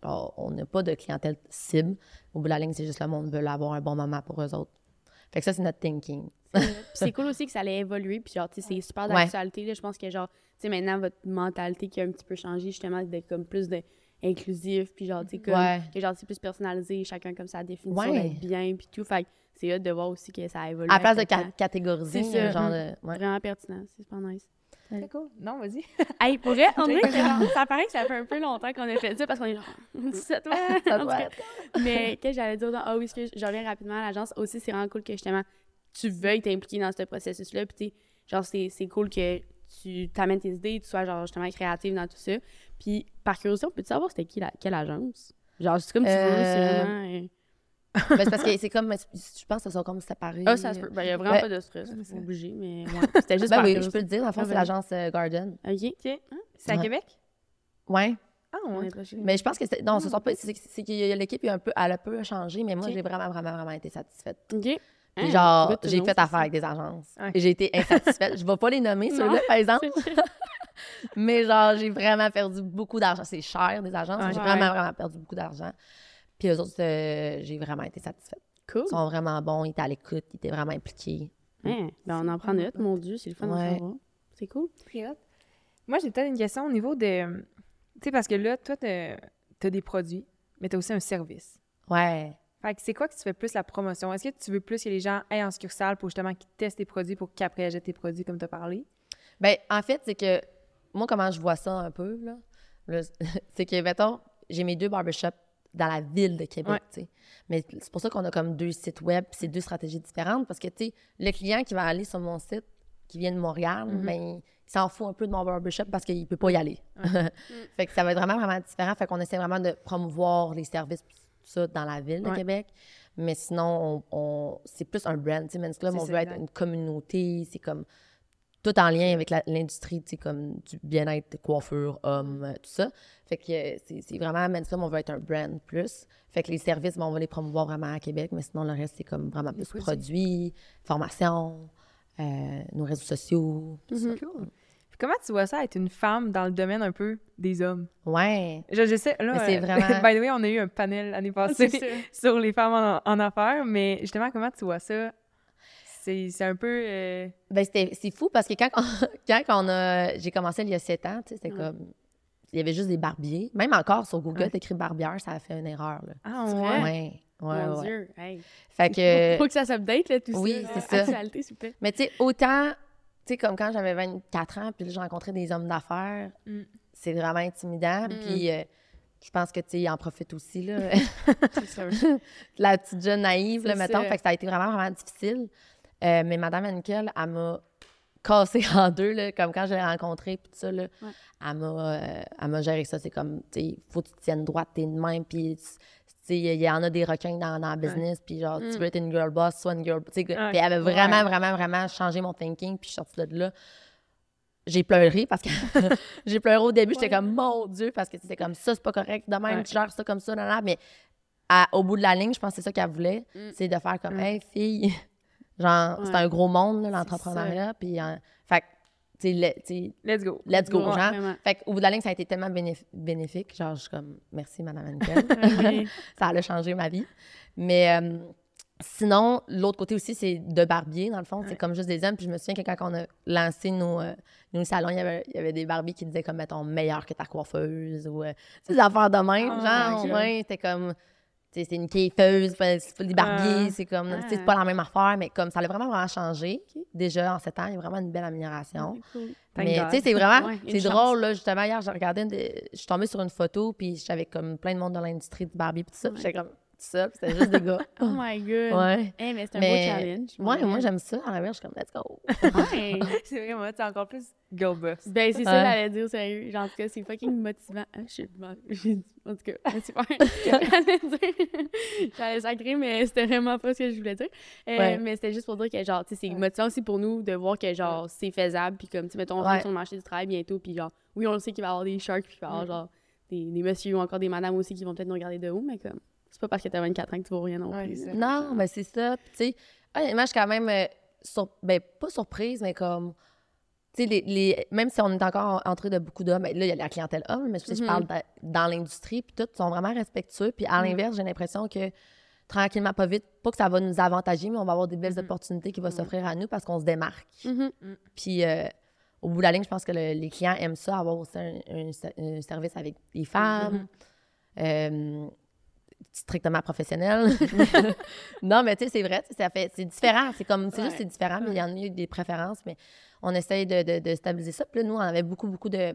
oh, on n'a pas de clientèle cible. Au bout de la ligne, c'est juste le monde veut avoir un bon moment pour eux autres. Fait que ça, c'est notre thinking. C'est *laughs* cool aussi que ça allait évoluer. Puis genre, tu sais, c'est super d'actualité. Je pense que genre, tu sais, maintenant, votre mentalité qui a un petit peu changé, justement, d'être comme plus de inclusif. Puis genre, tu sais, comme, Ouais. que genre, c'est plus personnalisé, chacun comme sa définition Ouais. d'être bien. Puis tout. Fait que c'est hâte de voir aussi que ça a évolué. À la place de ca- catégoriser, un genre Mhm. de. ouais. Vraiment pertinent. C'est super nice. C'est cool. Non, vas-y. *laughs* Hey, pour vrai, on *laughs* dirait que genre, ça paraît que ça fait un peu longtemps qu'on a fait ça parce qu'on est genre, *laughs* c'est toi? Ça En tout doit cas, être. Mais qu'est-ce que j'allais dire? dans- Ah oui, ce que je reviens rapidement à l'agence. Aussi, c'est vraiment cool que justement, tu veuilles t'impliquer dans ce processus-là. Puis, genre, c'est c'est cool que tu t'amènes tes idées, tu sois, genre, justement, créative dans tout ça. Puis, par curiosité, on peut-tu savoir c'était qui, la, quelle agence? Genre, c'est comme tu veux, c'est Euh, vraiment. euh, Ben, c'est parce que c'est comme. Je pense que ça sont comme séparés. Ah, ça se peut. Ben, il y a vraiment Ben, pas de stress. c'est bouger, mais ouais. *laughs* C'était juste Ben oui, je peux le dire. Le fond, Ah, c'est l'agence euh, Garden. OK. OK. C'est à Ouais. Québec? Ouais. Ah, On est. Mais je pense que c'est. Non, ce sont pas. C'est que l'équipe, il y a un peu, elle a peu changé, mais moi, j'ai vraiment, vraiment, vraiment été satisfaite. OK. Puis Hein, genre, j'ai fait affaire ça. avec des agences. Et j'ai été insatisfaite. je vais pas les nommer, *laughs* ceux-là, par exemple. *laughs* Mais genre, j'ai vraiment perdu beaucoup d'argent. C'est cher, des agences. mais J'ai vraiment, vraiment perdu beaucoup d'argent. Puis eux autres, euh, j'ai vraiment été satisfaite. Cool. Ils sont vraiment bons, ils étaient à l'écoute, ils étaient vraiment impliqués. Hein, ben on en prend note, mon Dieu, c'est le fun Ouais. savoir. C'est cool. Moi, j'ai peut-être une question au niveau de. Tu sais, parce que là, toi, t'as as des produits, mais t'as aussi un service. Ouais. Fait que c'est quoi que tu fais plus la promotion? Est-ce que tu veux plus que les gens aillent en succursale pour justement qu'ils testent tes produits pour qu'après achètent tes produits comme tu as parlé? Ben, en fait, c'est que moi, comment je vois ça un peu, là, là, *laughs* c'est que, mettons, j'ai mes deux barbershops dans la ville de Québec, Ouais. Mais c'est pour ça qu'on a comme deux sites web, c'est deux stratégies différentes, parce que, tu sais, le client qui va aller sur mon site, qui vient de Montréal, Mhm. ben, il s'en fout un peu de mon barbershop parce qu'il peut pas y aller. *laughs* fait que ça va être vraiment, vraiment différent. Fait qu'on essaie vraiment de promouvoir les services, tout ça, dans la ville de Ouais. Québec. Mais sinon, on, on- c'est plus un brand. Tu sais, Men's Club, C'est on veut être une communauté. C'est comme tout en lien avec l'industrie, tu sais, comme du bien-être, coiffure, homme, euh, tout ça. Fait que euh, c'est vraiment, Men's Club, on veut être un brand plus. Fait que les services, ben, on va les promouvoir vraiment à Québec, mais sinon, le reste, c'est comme vraiment plus produits. produits, formation, euh, nos réseaux sociaux. tout ça. Mhm. Cool. Puis comment tu vois ça être une femme dans le domaine un peu des hommes? Ouais. Je, je sais, là, Mais c'est euh, vraiment- *laughs* by the way, on a eu un panel l'année passée C'est ça. *laughs* sur les femmes en, en affaires, mais justement, comment tu vois ça? C'est c'est un peu... euh, Ben, c'était- c'est fou parce que quand, on- *laughs* quand on a, j'ai commencé il y a sept ans, tu sais, c'était Ouais. comme. Il y avait juste des barbiers. Même encore sur Google, Ouais. t'écris barbière, ça a fait une erreur. Là. Ah, C'est ouais? Ouais, ouais, Mon ouais. Dieu, hey. Fait *laughs* que. Faut que ça s'update, là, tout Oui, ça. c'est ça. Actualité, s'il vous plaît. Mais tu sais, autant, tu sais, comme quand j'avais 24 ans, puis là, j'ai rencontré des hommes d'affaires, Mm. c'est vraiment intimidant. Mm. Puis euh, je pense que, tu en profitent aussi, là. *laughs* C'est la petite jeune naïve, là, C'est mettons. ça. Fait que ça a été vraiment, vraiment difficile. Euh, mais Madame Henkel, elle m'a cassé *laughs* en deux, là, comme quand je l'ai rencontrée, puis tout ça, là. Ouais. Elle m'a euh, elle m'a géré ça. C'est comme, tu sais, faut que tu te tiennes droite, t'es de même, puis il y en a des requins dans, dans le business, puis genre, tu Mm. veux être une girl boss, soit une girl... Sais, puis elle avait vraiment, Ouais. vraiment, vraiment changé mon thinking, puis je suis sortie de là. J'ai pleuré parce que *laughs* j'ai pleuré au début, j'étais comme mon Dieu parce que c'était comme ça, c'est pas correct, de même tu gères ça comme ça, là, là, mais à- au bout de la ligne, je pense que c'est ça qu'elle voulait, Mm. c'est de faire comme, Mm. hey, fille, genre, c'est un gros monde, l'entrepreneuriat. Puis, euh, fait que, tu sais, le- Let's go. let's go, Ouais, genre. vraiment. Fait qu'au bout de la ligne, ça a été tellement bénéf- bénéfique. Genre, je suis comme, merci, Madame. *laughs* Oui. *laughs* ça a changé ma vie. Mais euh, sinon, l'autre côté aussi, c'est de barbier, dans le fond. C'est Ouais. comme juste des hommes. Puis je me souviens que quand on a lancé nos, euh, nos salons, il y, avait, il y avait des barbiers qui disaient comme, mettons, meilleur que ta coiffeuse ou des affaires de même. Ah, genre, ok. ouais, c'était comme, c'est une kiffeuse, c'est pas- des barbiers, Ah. c'est comme, sais, c'est Ah. pas la même affaire, mais comme ça a vraiment, vraiment changé. Déjà, en sept ans, il y a vraiment une belle amélioration. Cool. Thank Mais tu sais, c'est vraiment, Ouais, c'est drôle, là. Justement, hier, j'ai regardé, une je suis tombée sur une photo, puis j'avais comme plein de monde dans l'industrie du Barbie, puis tout ça, puis Ouais. j'étais comme, puis c'était juste des gars. *laughs* Oh my god. Ouais. Eh, mais c'est un Mais- beau challenge. Ouais, moi, j'aime ça. En la je suis comme, let's go. Ouais. *laughs* C'est vrai, moi, c'est encore plus girl boss. Ben, c'est ça, j'allais dire, sérieux. Genre, en tout cas, c'est fucking motivant. Ah, je pas. dit- En tout cas, *laughs* c'est super. J'allais dire. J'allais sacrer, mais c'était vraiment pas ce que je voulais dire. Euh, Ouais. Mais c'était juste pour dire que, genre, tu sais, c'est motivant aussi pour nous de voir que, genre, c'est faisable. Puis, comme, tu sais, mettons, on Ouais. rentre sur le marché du travail bientôt. Puis, genre, oui, on le sait qu'il va y avoir des sharks. Puis, qu'il va y avoir, genre, des, des messieurs ou encore des madames aussi qui vont peut-être nous regarder de haut. Mais, comme, c'est pas parce que t'as 24 ans que tu vois rien non Ouais, plus. Non, mais c'est ça. Puis, tu sais, honnêtement, je suis quand même, euh, sur... ben, pas surprise, mais comme, tu sais, les, les- même si on est encore en- entré de beaucoup d'hommes, ben, là, il y a la clientèle homme, mais tu sais, je Mhm. parle de- dans l'industrie, puis tout, sont vraiment respectueux. Puis, à Mhm. l'inverse, j'ai l'impression que tranquillement, pas vite, pas que ça va nous avantager, mais on va avoir des belles Mhm. opportunités qui vont s'offrir à nous parce qu'on se démarque. Mhm. Puis, euh, au bout de la ligne, je pense que le- les clients aiment ça, avoir aussi un, un ser- un service avec les femmes. euh, strictement professionnel. *laughs* *laughs* non, mais tu sais, c'est vrai, ça fait, c'est différent. C'est comme, c'est juste, Ouais. c'est différent, mais il y en a eu des préférences, mais on essaye de, de- de stabiliser ça. Puis là, nous, on avait beaucoup, beaucoup de.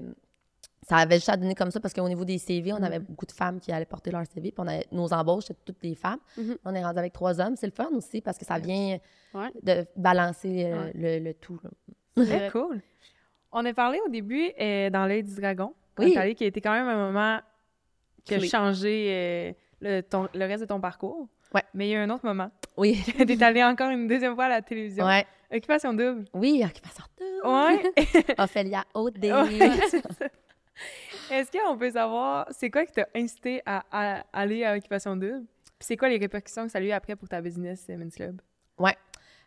Ça avait juste à donner comme ça parce qu'au niveau des CV, on avait beaucoup de femmes qui allaient porter leur CV. Puis on avait, nos embauches, c'était toutes des femmes. Mhm. On est rendu avec trois hommes. C'est le fun aussi parce que ça vient Ouais. de balancer euh, Ouais. le, le tout. Très *laughs* cool. On a parlé au début euh, dans l'œil du dragon. On Oui. a parlé qui a été quand même un moment qui a changé euh, le, ton- le reste de ton parcours. Ouais. Mais il y a un autre moment. Oui. *laughs* T'es allé encore une deuxième fois à la télévision. Ouais. Occupation double. Oui, occupation double. Ouais. *laughs* Ophélia OD. Ouais. Est-ce qu'on peut savoir, c'est quoi qui t'a incité à, à aller à Occupation double? Puis c'est quoi les répercussions que ça a eu après pour ta business, euh, Men's Club?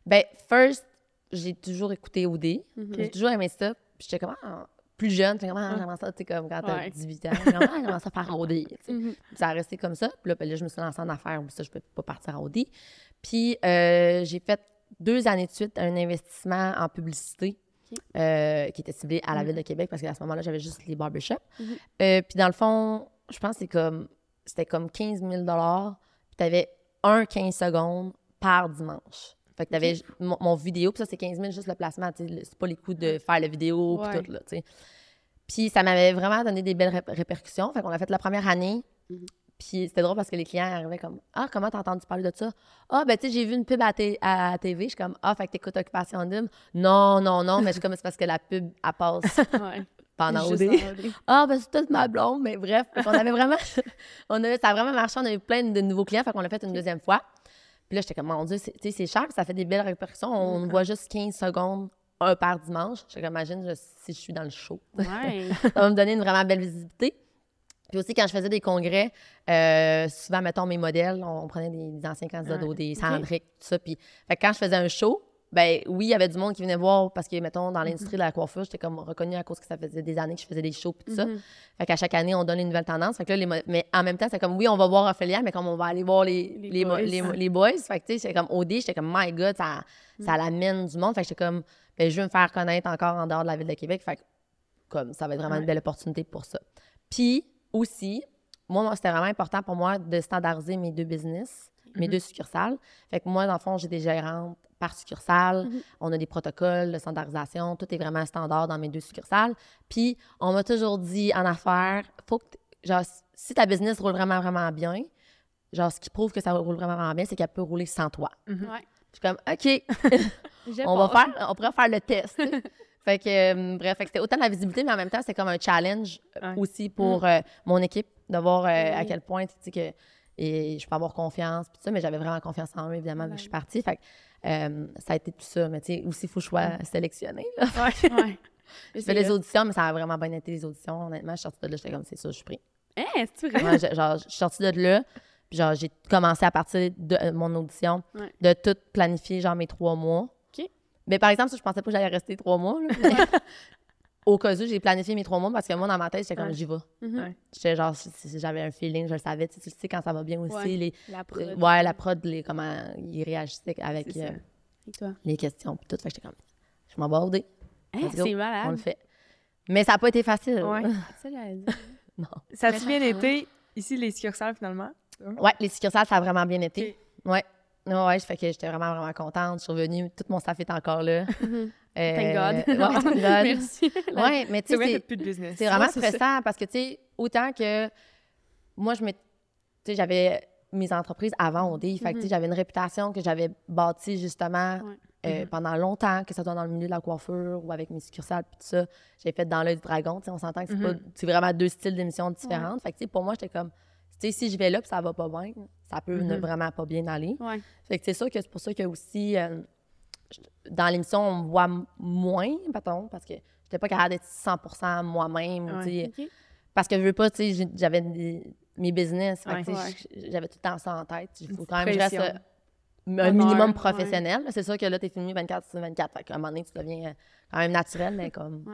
Ben, first, j'ai toujours écouté OD. Mhm. J'ai toujours aimé ça. Puis j'étais comme, ah, plus jeune, j'étais comme, ah, j'aimerais ça, tu sais, comme quand t'as Ouais. 18 ans. J'étais comme, ah, j'aimerais ça faire OD. tu. Mhm. Ça a resté comme ça. Puis là, ben là, je me suis lancée en affaires. Ça, je peux pas partir en OD. Puis euh, j'ai fait deux années de suite un investissement en publicité. Euh, qui était ciblé à la Mhm. ville de Québec parce qu'à ce moment-là, j'avais juste les barbershops. Mhm. Euh, puis dans le fond, je pense que c'est comme, c'était comme 15 000 Puis tu avais un 15 secondes par dimanche. Fait que tu avais mon, mon vidéo, puis ça, c'est 15 000 juste le placement. C'est pas les coûts de faire la vidéo, puis Ouais. tout, là, tu sais. Puis ça m'avait vraiment donné des belles rép- répercussions. Fait qu'on a fait la première année. Mhm. Puis c'était drôle parce que les clients arrivaient comme Ah, comment t'as entendu parler de ça? Ah, ben tu sais, j'ai vu une pub à, TV. Je suis comme Ah, fait que t'écoutes Occupation Double. Non, non, non, mais je suis comme c'est parce que la pub, elle passe *laughs* Ouais. pendant OD. *laughs* Ah, ben c'est toute ma blonde, mais bref. Qu'on avait vraiment. *laughs* on avait, ça a vraiment marché. On a eu plein de nouveaux clients. Fait qu'on l'a fait une deuxième fois. Puis là, j'étais comme, mon Dieu, c'est, tu sais, c'est cher, ça fait des belles répercussions. On voit juste 15 secondes, un par dimanche. J'étais comme, imagine je- si je suis dans le show. Ouais. *laughs* ça va me donner une vraiment belle visibilité. Puis aussi, quand je faisais des congrès, euh, souvent, mettons, mes modèles, on, on prenait des, des anciens candidats d'OD, Sandrick, tout ça. Puis, fait que quand je faisais un show, ben oui, il y avait du monde qui venait voir parce que, mettons, dans l'industrie de la coiffure, j'étais comme reconnue à cause que ça faisait des années que je faisais des shows, puis tout ça. Mhm. Fait qu'à chaque année, on donne une nouvelle tendance. Fait que là, les mais en même temps, c'est comme, oui, on va voir Ophélia, mais comme on va aller voir les, Les les, boys. les, les boys. Fait que, tu sais, j'étais comme, OD, j'étais comme, my God, ça, ça l'amène du monde. Fait que j'étais comme, ben, je veux me faire connaître encore en dehors de la ville de Québec. Fait que, comme, ça va être vraiment une belle opportunité pour ça. Puis, aussi, moi, moi, c'était vraiment important pour moi de standardiser mes deux business, mes Mhm. deux succursales. Fait que moi, dans le fond, j'ai des gérantes par succursale. Mhm. On a des protocoles de standardisation. Tout est vraiment standard dans mes deux succursales. Puis, on m'a toujours dit en affaires, faut que, genre, si ta business roule vraiment, vraiment bien, genre, ce qui prouve que ça roule vraiment, vraiment bien, c'est qu'elle peut rouler sans toi. Mhm. Ouais. Je suis comme, OK, *laughs* on va faire, on pourrait faire le test. *laughs* fait que, euh, bref, c'était autant de la visibilité, mais en même temps, c'est comme un challenge euh, Ouais. aussi pour euh, mon équipe de voir euh, à quel point, tu sais, que et je peux avoir confiance, puis ça, mais j'avais vraiment confiance en eux, évidemment, vu que je suis partie. Fait que, euh, ça a été tout ça. Mais tu sais, aussi, il faut que je sois sélectionnée. là. Ouais. *laughs* Je fais les auditions, mais ça a vraiment bien été les auditions. Honnêtement, je suis sortie de là, j'étais comme, c'est ça, je suis pris. C'est vrai? Ouais, je- genre, je suis sortie de là, Puis genre, j'ai commencé à partir de euh, mon audition, Ouais. de tout planifier, genre mes trois mois. Mais par exemple, ça, je pensais pas que j'allais rester trois mois. là. *laughs* Au cas où, j'ai planifié mes trois mois parce que moi, dans ma tête, j'étais comme, Ouais. j'y vais. Mhm. Ouais. J'étais genre, j'avais un feeling, je le savais. Tu sais, tu sais quand ça va bien aussi. Ouais. Les, La euh, prod. ouais, la prod, les, comment ils réagissaient avec euh, toi? les questions. Puis tout, fait que j'étais comme, je m'en bats au dé. Hein, c'est On le malade. fait. Mais ça n'a pas été facile. Ouais. *laughs* Ça, non. Ça a-tu Mais bien été ici, les succursales, finalement? Ouais, les succursales, ça a vraiment bien été. Ouais. Ouais, ouais, fait que j'étais vraiment, vraiment contente. Je suis revenue, tout mon staff est encore là. Mhm. Euh, Thank God. Ouais, *laughs* thank God. Merci. Ouais, mais tu sais, c'est- vraiment Ouais, stressant parce que, tu sais, autant que moi, je me. Tu sais, j'avais mes entreprises avant OD. Fait tu sais, j'avais une réputation que j'avais bâtie justement Ouais. euh, pendant longtemps, que ce soit dans le milieu de la coiffure ou avec mes succursales, puis tout ça. J'ai fait dans l'œil du dragon. Tu sais, on s'entend que c'est pas- c'est vraiment deux styles d'émissions différentes. Fait que, tu sais, pour moi, j'étais comme. Tu sais, si je vais là puis ça va pas bien, ça peut ne vraiment pas bien aller. Fait que c'est sûr que c'est pour ça que aussi, euh, dans l'émission, on me voit moins, mettons, parce que j'étais pas capable d'être 100% moi-même. Ouais. tu. Parce que je veux pas, tu sais, j'avais mes business. Ouais. tu J'avais tout le temps ça en tête. Il faut quand même que je reste euh, un minimum professionnel. C'est sûr que là, t'es filmé 24 sur 24. Fait qu'à un moment donné, tu deviens euh, quand même naturel, mais comme.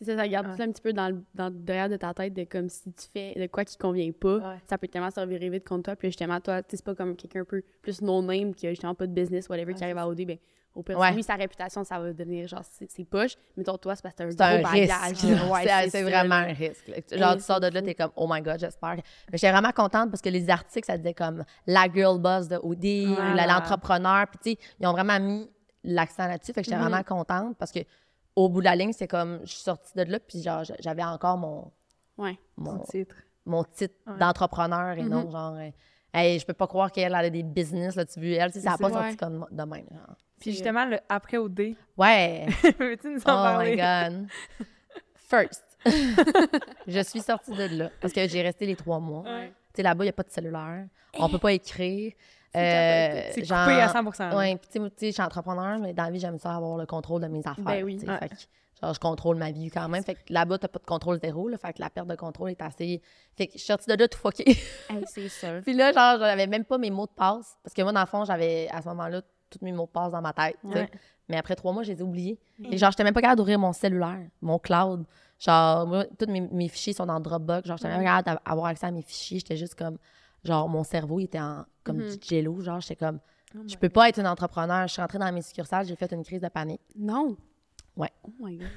C'est ça, ça garde Ouais. ça un petit peu dans, le- dans derrière de ta tête de comme si tu fais de quoi qui convient pas, Ouais. ça peut tellement se revirer vite contre toi. Puis justement, toi, tu sais, c'est pas comme quelqu'un un peu plus no-name qui a justement pas de business, whatever, qui Ouais, arrive à OD, ben au pire, oui, sa réputation, ça va devenir genre ses, poches, mais toi, toi, c'est parce que C'est t'as un gros bagage. c'est vraiment un risque. là. Genre, tu sors de là, t'es comme, oh my God, j'espère. Mais j'étais vraiment contente parce que les articles, ça disait comme la girl boss de OD, l'entrepreneur. Puis, tu sais, ils ont vraiment mis l'accent là-dessus. Fait que j'étais Mhm. vraiment contente parce que au bout de la ligne, c'est comme, je suis sortie de là, puis genre, j'avais encore mon, Ouais. mon, titre. mon titre Ouais. d'entrepreneur et Mhm. non genre, euh, hey, je peux pas croire qu'elle a des business, là, tu veux, elle, tu sais, ça n'a pas sorti Ouais. comme de même. genre. Puis justement, le après OD, Ouais. *laughs* peux-tu nous en Oh parler? my God. First. *laughs* je suis sortie de là parce que j'ai resté les trois mois. Ouais. Tu sais, là-bas, il n'y a pas de cellulaire. On peut pas écrire. C'est Euh, C'est coupé à 100 Ouais, puis tu sais, je suis entrepreneur, mais dans la vie, j'aime ça avoir le contrôle de mes affaires. Ben oui. Ouais. Fait que, genre, je contrôle ma vie quand même. Fait que là-bas, t'as pas de contrôle zéro. Là, fait que la perte de contrôle est assez. Fait que je suis sortie de là tout fucké. *laughs* Hey, c'est sûr. Puis là, genre, j'avais même pas mes mots de passe. Parce que moi, dans le fond, j'avais à ce moment-là tous mes mots de passe dans ma tête. Ouais. Mais après trois mois, je les ai oubliés. Et genre, j'étais même pas capable d'ouvrir mon cellulaire, mon cloud. Genre, moi, tous mes, mes fichiers sont dans Dropbox. Genre, j'étais même pas capable d'avoir accès à mes fichiers. J'étais juste comme. Genre, mon cerveau, il était en, comme Mhm. du jello. Genre, j'étais comme. Oh Je peux pas être une entrepreneur. Je suis rentrée dans mes succursales, j'ai fait une crise de panique. Non. Ouais. Oh my god.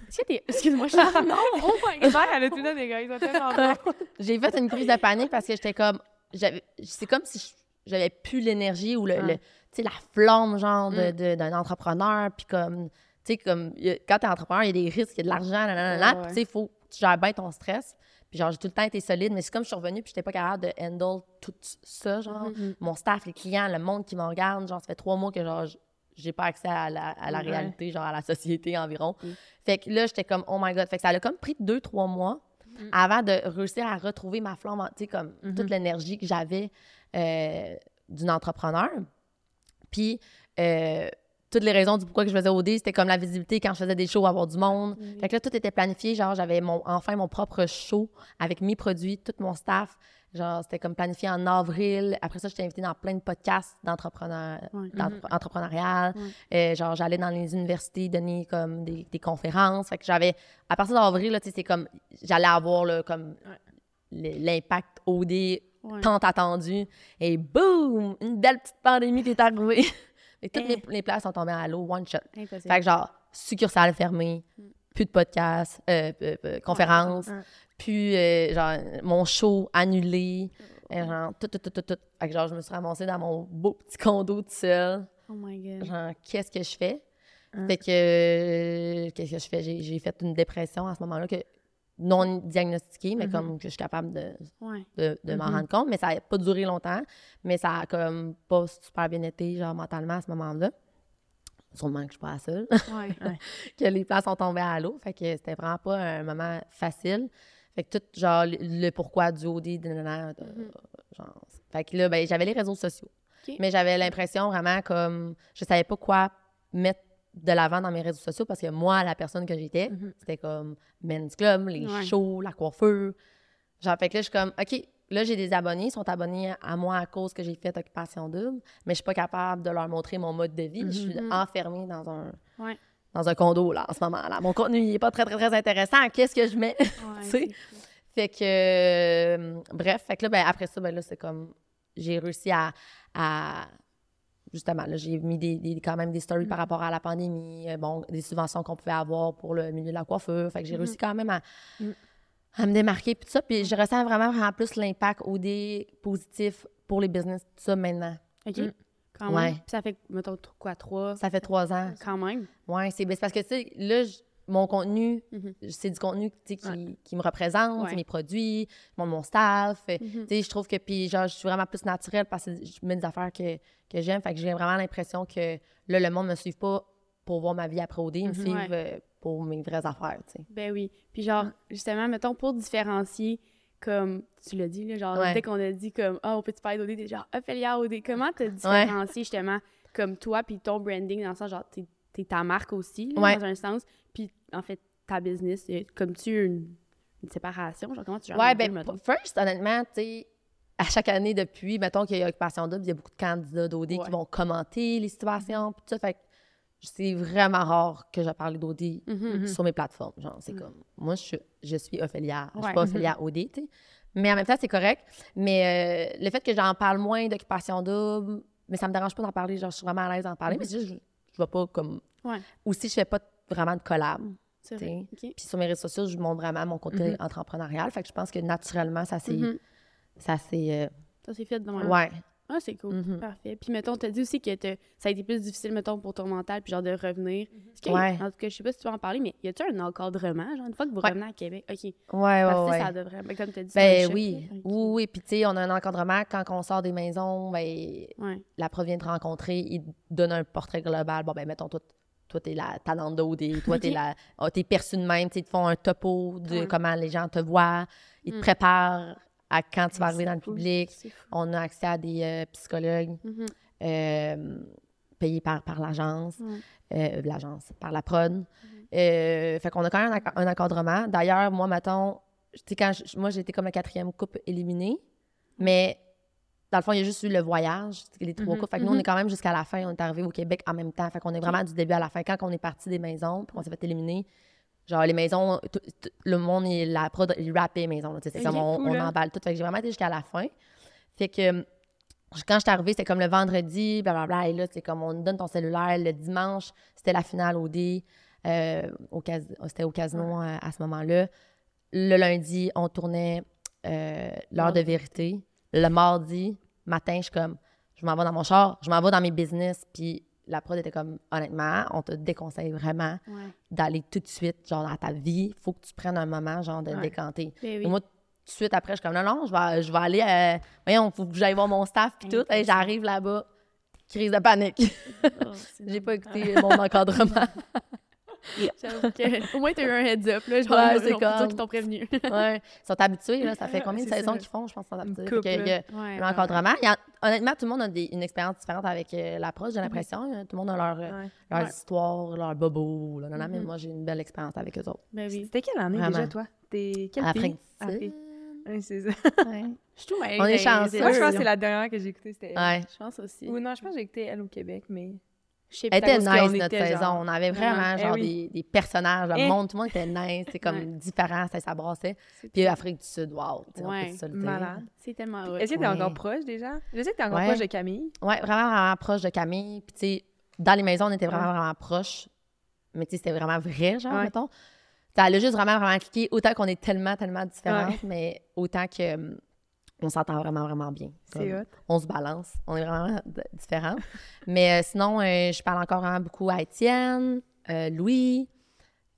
Excuse-moi, je *laughs* suis. non! *laughs* Oh my god! Elle a tout des gars, tellement. *laughs* J'ai fait une crise de panique parce que j'étais comme. j'avais- C'est comme si je- j'avais plus l'énergie ou le, Ouais. le- tu sais, la flamme, genre, de- Mm. de- d'un entrepreneur. Puis comme. Tu sais, comme. a- Quand t'es entrepreneur, il y a des risques, il y a de l'argent, nanana. Ouais, Puis ouais. tu sais, il faut que tu gères bien ton stress. Puis genre, j'ai tout le temps été solide, mais c'est comme je suis revenue, puis j'étais pas capable de handle tout ça, genre. Mhm. Mon staff, les clients, le monde qui me regarde, genre, ça fait trois mois que, genre, j'ai pas accès à la, à la Ouais. réalité, genre, à la société environ. Mm. Fait que là, j'étais comme, oh my God. Fait que ça a comme pris deux, trois mois Mm. avant de réussir à retrouver ma flamme, tu sais, comme Mhm. toute l'énergie que j'avais euh, d'une entrepreneur. Puis, euh, toutes les raisons du pourquoi que je faisais OD, c'était comme la visibilité quand je faisais des shows, avoir du monde. Mhm. Fait que là, tout était planifié. Genre, j'avais mon, enfin mon propre show avec mes produits, tout mon staff. Genre, c'était comme planifié en avril. Après ça, j'étais invitée dans plein de podcasts d'entrepreneur, Ouais. d'entre- entrepreneurial. Euh, genre, j'allais dans les universités donner comme des, des conférences. Fait que j'avais, à partir d'avril, là, tu sais, c'est comme, j'allais avoir là, comme l'impact OD tant attendu. Et boum! Une belle petite pandémie qui est arrivée. *laughs* Et toutes les, les places sont tombées à l'eau, one shot. Impossible. Fait que genre, succursale fermée, plus de podcasts, euh, euh, conférences, ouais. puis euh, genre, mon show annulé, euh, genre, tout, tout, tout, tout, tout. Fait que genre, je me suis ramassée dans mon beau petit condo tout seul. Oh my god. Genre, qu'est-ce que je fais? Hein. Fait que, qu'est-ce que je fais? J'ai fait une dépression à ce moment-là, que non diagnostiquée, mais Mhm. comme que je suis capable de, Ouais. de, de m'en Mhm. rendre compte. Mais ça n'a pas duré longtemps, mais ça a comme pas super bien été, genre, mentalement à ce moment-là. Sûrement que je suis pas la seule. Ouais. *laughs* que les plans sont tombés à l'eau. Fait que c'était vraiment pas un moment facile. Fait que tout, genre, le, le pourquoi du OD, de, de- Mhm. genre. Fait que là, ben, j'avais les réseaux sociaux. Mais j'avais l'impression vraiment comme. Je savais pas quoi mettre de l'avant dans mes réseaux sociaux parce que moi, la personne que j'étais, Mhm. c'était comme Men's Club, les Ouais. shows, la coiffure. Genre, fait que là, je suis comme, OK, là, j'ai des abonnés, ils sont abonnés à moi à cause que j'ai fait Occupation Double, mais je suis pas capable de leur montrer mon mode de vie. Je suis Mhm. enfermée dans un, Ouais. dans un condo, là, en ce moment. Là. Mon contenu, il est pas très, très, très intéressant. Qu'est-ce que je mets? Ouais, *laughs* Tu sais? Fait que, euh, bref, fait que là, ben, après ça, ben là, c'est comme, j'ai réussi à, à- justement, là, j'ai mis des, des- quand même des stories Mm. par rapport à la pandémie, euh, bon, des subventions qu'on pouvait avoir pour le milieu de la coiffure. Fait que j'ai Mhm. réussi quand même à, Mm. à me démarquer, puis tout ça. Puis je ressens vraiment, vraiment plus l'impact OD positif pour les business, tout ça maintenant. OK. Mm. Quand même. Ouais. Puis ça fait, mettons, quoi, trois? Ça fait trois ans. Quand même. Ouais, c'est parce que, tu sais, là, je- mon contenu, Mhm. c'est du contenu qui, Ouais. qui me représente, Ouais. mes produits, mon, mon staff. Mhm. Je trouve que, puis genre, je suis vraiment plus naturelle parce que je mets des affaires que, que j'aime. Fait que j'ai vraiment l'impression que là, le monde me suive pas pour voir ma vie après OD, ils me Mhm. suivent Ouais. euh, pour mes vraies affaires, tu sais. Ben oui. Puis genre, justement, mettons, pour différencier, comme tu l'as dit, là, genre, dès qu'on a dit comme, ah, on peut-tu parler d'OD, t'es genre, Ophélia OD, comment te différencier, justement, comme toi, puis ton branding, dans le sens, genre, t'es, t'es ta marque aussi, là, Ouais. dans un sens, puis en fait, ta business, comme tu une, une séparation, genre, comment tu gères Ouais, ben, mettons? first, honnêtement, tu sais, à chaque année depuis, mettons qu'il y a Occupation Double, il y a beaucoup de candidats d'OD Ouais. qui vont commenter les situations, puis tout ça. Fait c'est vraiment rare que je parle d'OD Mhm. sur mes plateformes. Genre, c'est Mm. comme, moi, je suis, je suis Ophélia. Je Ouais. suis pas Ophélia OD, tu sais. Mais en même temps, c'est correct. Mais euh, le fait que j'en parle moins d'occupation double, mais ça me dérange pas d'en parler. Genre, je suis vraiment à l'aise d'en parler. Mais c'est juste, je, vais pas comme. Ouais. Aussi, je fais pas vraiment de collab. C'est vrai. OK. Puis sur mes réseaux sociaux, je montre vraiment mon côté Mhm. entrepreneurial. Fait que je pense que naturellement, ça s'est. Mhm. Ça s'est. Ça, c'est fait de euh, même. ouais. Ah, c'est cool. Mhm. Parfait. Puis, mettons, t'as dit aussi que ça a été plus difficile, mettons, pour ton mental, puis genre de revenir. Est-ce que, Ouais. En tout cas, je sais pas si tu veux en parler, mais y a-tu un encadrement, genre, une fois que vous Ouais. revenez à Québec? OK. Ouais, ouais, ouais. ça devrait. ben, comme t'as dit, Ben oui, oui, oui. Puis tu sais, on a un encadrement quand on sort des maisons, ben la prof vient te rencontrer, il te donne un portrait global. Bon, ben, mettons, toi, toi t'es la talente d'OD, toi, t'es la... ah, t'es perçue de même, tu sais, ils te font un topo de comment les gens te voient, ils te Mm. préparent à quand tu vas arriver dans le public. On a accès à des euh, psychologues Mhm. euh, payés par, par l'agence, euh, l'agence, par la prod. Euh, fait qu'on a quand même un, encadrement. D'ailleurs, moi, mettons, quand je- moi, été comme la quatrième coupe éliminée, mais dans le fond, il y a juste eu le voyage, les trois coupes. Fait que nous, on est quand même jusqu'à la fin. On est arrivé au Québec en même temps. Fait qu'on est vraiment du début à la fin. Quand on est parti des maisons, puis qu'on s'est fait éliminer, genre, les maisons, le monde, il, la prod, il rappait les maisons. C'est comme on, cool, on hein. emballe tout. Fait que j'ai vraiment été jusqu'à la fin. Fait que euh, quand je suis arrivée, c'était comme le vendredi, blablabla, et là, c'est comme on nous donne ton cellulaire. Le dimanche, c'était la finale au D. euh, au cas- c'était au casino euh, à, ce moment-là. Le lundi, on tournait euh, l'heure de vérité. Le mardi matin, je suis comme, je m'en vais dans mon char, je m'en vais dans mes business. Puis la prod était comme, honnêtement, on te déconseille vraiment Ouais. d'aller tout de suite, genre, dans ta vie. faut que tu prennes un moment, genre, de Ouais. décanter. Ben Et oui. moi, tout de suite après, je suis comme, non, non, je vais, je vais aller, euh, voyons, faut que j'aille voir mon staff, puis tout. Et j'arrive là-bas, crise de panique. Oh, *laughs* J'ai pas écouté mon encadrement. *laughs* *laughs* Que- Au moins, t'as eu un heads up, là. Genre, Ouais, c'est comme- qu'ils t'ont prévenu. *laughs* ouais. Ils sont habitués, là. Ça fait combien de saisons qu'ils font, je pense, qu'ils sont habitués. couple, que, là. euh, Ouais. L'encadrement. il y a- honnêtement, tout le monde a des- une expérience différente avec euh, l'approche, j'ai l'impression. Tout le monde a leur, euh, Ouais. histoires, leurs bobos. Là, non, non, mais Mhm. moi, j'ai une belle expérience avec eux autres. Ben oui. C'était quelle année Vraiment. déjà, toi? T'es quel À pays? Afrique. Ouais, c'est ça. Ouais. *laughs* Je suis tout. On est chanceux. Moi, je pense que c'est la dernière que j'ai écoutée, c'était elle. Ouais. Je pense aussi. Ou non, je pense que j'ai écouté elle au Québec, mais... Pas. était nice, notre était, saison. genre, On avait vraiment, vraiment, eh genre, oui. des, des personnages. Le Eh. monde, tout le monde était nice. C'est *laughs* comme Ouais. différent, ça s'abrassait. C'est Puis cool. Afrique du Sud, wow. Ouais. peut se le dire. Malade. C'est tellement hot. Est-ce que t'es Ouais. encore proche déjà? Je sais que t'es encore Ouais. proche de Camille. Ouais, vraiment, vraiment proche de Camille. Puis, tu sais, dans les maisons, on était vraiment, Ouais. vraiment proches. Mais, tu sais, c'était vraiment vrai, genre, Ouais. mettons. Ça a juste vraiment, vraiment cliqué. Autant qu'on est tellement, tellement différentes, mais autant que hum, on s'entend vraiment, vraiment bien. C'est hot. On se balance. On est vraiment différents. mais euh, sinon, euh, je parle encore vraiment beaucoup à Étienne, euh, Louis,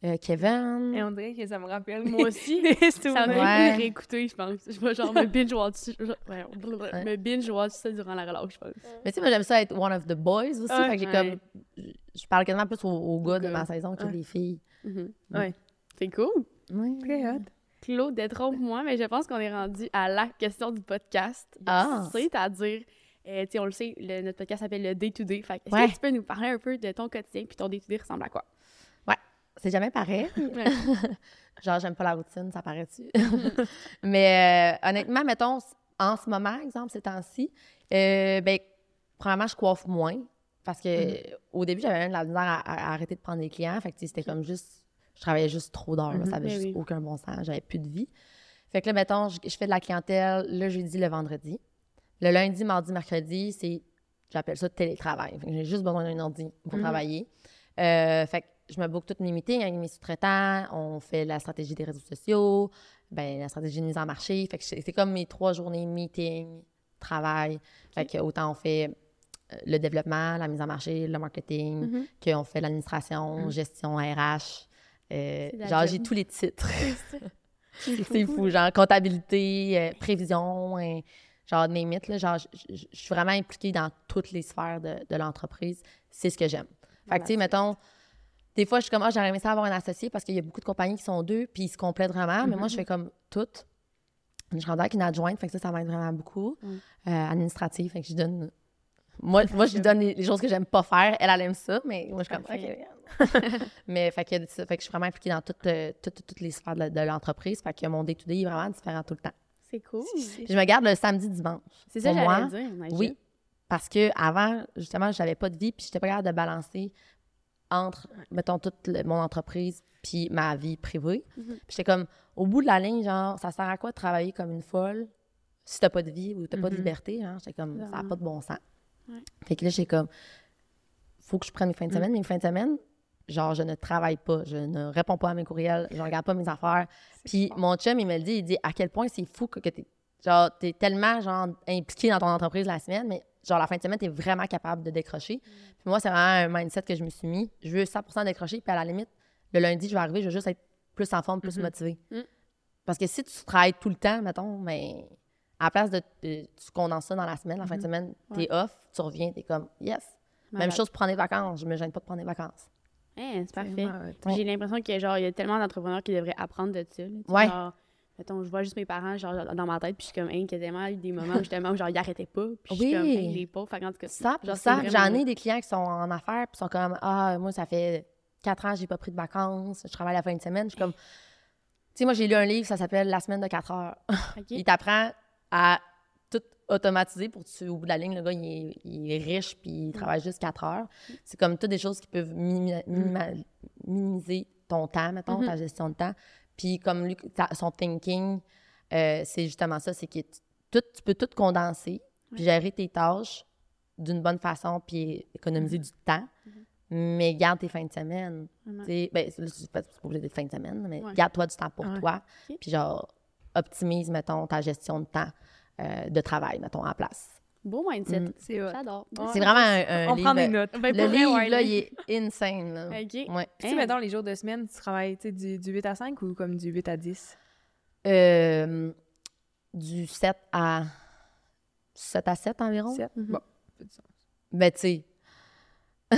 euh, Kevin. Et on dirait que ça me rappelle Moi *laughs* aussi. des Ça m'a Ouais. ouais. réécouter, je pense. Je vais genre me binge-watch ouais, Ouais. me binge-watch ça durant la relâche, je pense. Mais tu sais, moi, j'aime ça être one of the boys aussi. Ouais. fait que j'ai Ouais. comme. Je parle quasiment plus aux, aux gars de ma saison que Ouais. les filles. Mhm. Ouais. C'est cool. Oui. Très hot. Claude, détrompe-moi, mais je pense qu'on est rendu à la question du podcast. Ah. C'est-à-dire, euh, on le sait, le- notre podcast s'appelle le Day to Day. Fait est-ce Ouais. que tu peux nous parler un peu de ton quotidien puis ton Day to Day ressemble à quoi? c'est jamais pareil. Ouais. *laughs* Genre, j'aime pas la routine, ça paraît-tu? *laughs* Mais euh, honnêtement, mettons, en ce moment, exemple, ces temps-ci, euh, ben, premièrement, je coiffe moins. Parce que au début, j'avais même de la misère à, à arrêter de prendre des clients. Fait que c'était comme juste. Je travaillais juste trop d'heures. là. Ça avait Ben juste oui. aucun bon sens. J'avais plus de vie. Fait que là, mettons, je, je fais de la clientèle le jeudi, le vendredi. Le lundi, mardi, mercredi, c'est. J'appelle ça télétravail. Fait que j'ai juste besoin d'un ordi pour Mhm. travailler. Euh, fait que je me book toutes mes meetings avec mes sous-traitants. On fait la stratégie des réseaux sociaux, ben, la stratégie de mise en marché. Fait que c'est comme mes trois journées meeting, travail. Fait que autant on fait euh, le développement, la mise en marché, le marketing, Mhm. qu'on fait l'administration, Mhm. gestion RH. Euh, genre, j'ai tous les titres. *laughs* *laughs* C'est fou, genre comptabilité, euh, prévision, euh, genre name it, là, genre, je- suis vraiment impliquée dans toutes les sphères de, de l'entreprise. C'est ce que j'aime. Fait que, tu sais, mettons, des fois, je suis comme, ah, j'aurais aimé ça avoir un associé parce qu'il y a beaucoup de compagnies qui sont deux, puis ils se complètent vraiment, mais moi, je fais comme toutes. Je rendue avec une adjointe, fait que ça, ça m'aide vraiment beaucoup. Mm. Euh, administrative, fait que je donne... Moi, moi je lui donne les, les choses que j'aime pas faire. Elle, elle aime ça, mais moi, je suis comme. OK. *laughs* mais fait que, fait que je suis vraiment impliquée dans toutes, euh, toutes, toutes les sphères de, de l'entreprise. Fait que mon day-to-day est vraiment différent tout le temps. C'est cool. Puis je me garde le samedi, dimanche. C'est ça que j'allais dire. Oui, parce que avant, justement, j'avais pas de vie, puis j'étais pas capable de balancer entre, mettons, toute le- mon entreprise puis ma vie privée. Mhm. Puis j'étais comme, au bout de la ligne, genre, ça sert à quoi de travailler comme une folle si t'as pas de vie ou t'as pas de Mhm. liberté? Genre, j'étais comme, ça n'a pas de bon sens. Ouais. Fait que là, j'étais comme, faut que je prenne mes fins de semaine. Mes fins de semaine, genre, je ne travaille pas, je ne réponds pas à mes courriels, je regarde pas mes affaires. Puis mon chum, il me le dit, il dit à quel point c'est fou que, que t'es, genre, t'es tellement, genre, impliqué dans ton entreprise la semaine, mais genre, la fin de semaine, t'es vraiment capable de décrocher. Puis moi, c'est vraiment un mindset que je me suis mis. Je veux 100% décrocher, puis à la limite, le lundi, je vais arriver, je veux juste être plus en forme, plus Mhm. motivée. Mm. Parce que si tu travailles tout le temps, mettons, mais à la place de, tu condenses ça dans la semaine, la fin de semaine, t'es off, tu reviens, t'es comme, yes. Même chose pour prendre des vacances. Je me gêne pas de prendre des vacances. Hein, c'est parfait. J'ai l'impression que genre il y a tellement d'entrepreneurs qui devraient apprendre de ça. là. Ouais. Genre, mettons, je vois juste mes parents genre dans ma tête puis je suis comme hein, quasiment eu des moments justement où genre ils arrêtaient pas puis je suis Oui. comme hein, les pauvres. Fait qu'en tout cas, Ça, genre, ça, j'en vraiment- ai des clients qui sont en affaires puis sont comme ah moi ça fait quatre ans j'ai pas pris de vacances, je travaille la fin de semaine, je suis comme tu sais moi j'ai lu un livre ça s'appelle La semaine de 4 heures. *laughs* Il t'apprend à tout automatiser pour que tu, au bout de la ligne le gars il est, il est riche puis il travaille juste 4 heures. C'est comme toutes des choses qui peuvent minima- minimiser ton temps mettons, Mhm. ta gestion de temps. Puis comme lui ta- son thinking euh, c'est justement ça c'est que tu, tout, tu peux tout condenser puis gérer tes tâches d'une bonne façon puis économiser du temps. Mais garde tes fins de semaine. Ben, c'est pas obligé d'être fin de semaine, mais Ouais. garde-toi du temps pour Ouais. toi. Puis genre, optimise, mettons, ta gestion de temps euh, de travail, mettons, en place. Beau mindset. Mm. C'est. J'adore. Ouais. C'est vraiment un, un On livre. prend des notes. Ben, Le livre, ouais, là, il est insane. Là. Ok. Ouais. Puis, tu sais, Hein? mettons, les jours de semaine, tu travailles tu sais, du, du 8 à 5 ou comme du 8 à 10? Euh, du 7 à 7 à 7 environ? 7? Mhm. Bon, ça fait du sens. Ben, tu sais. *laughs*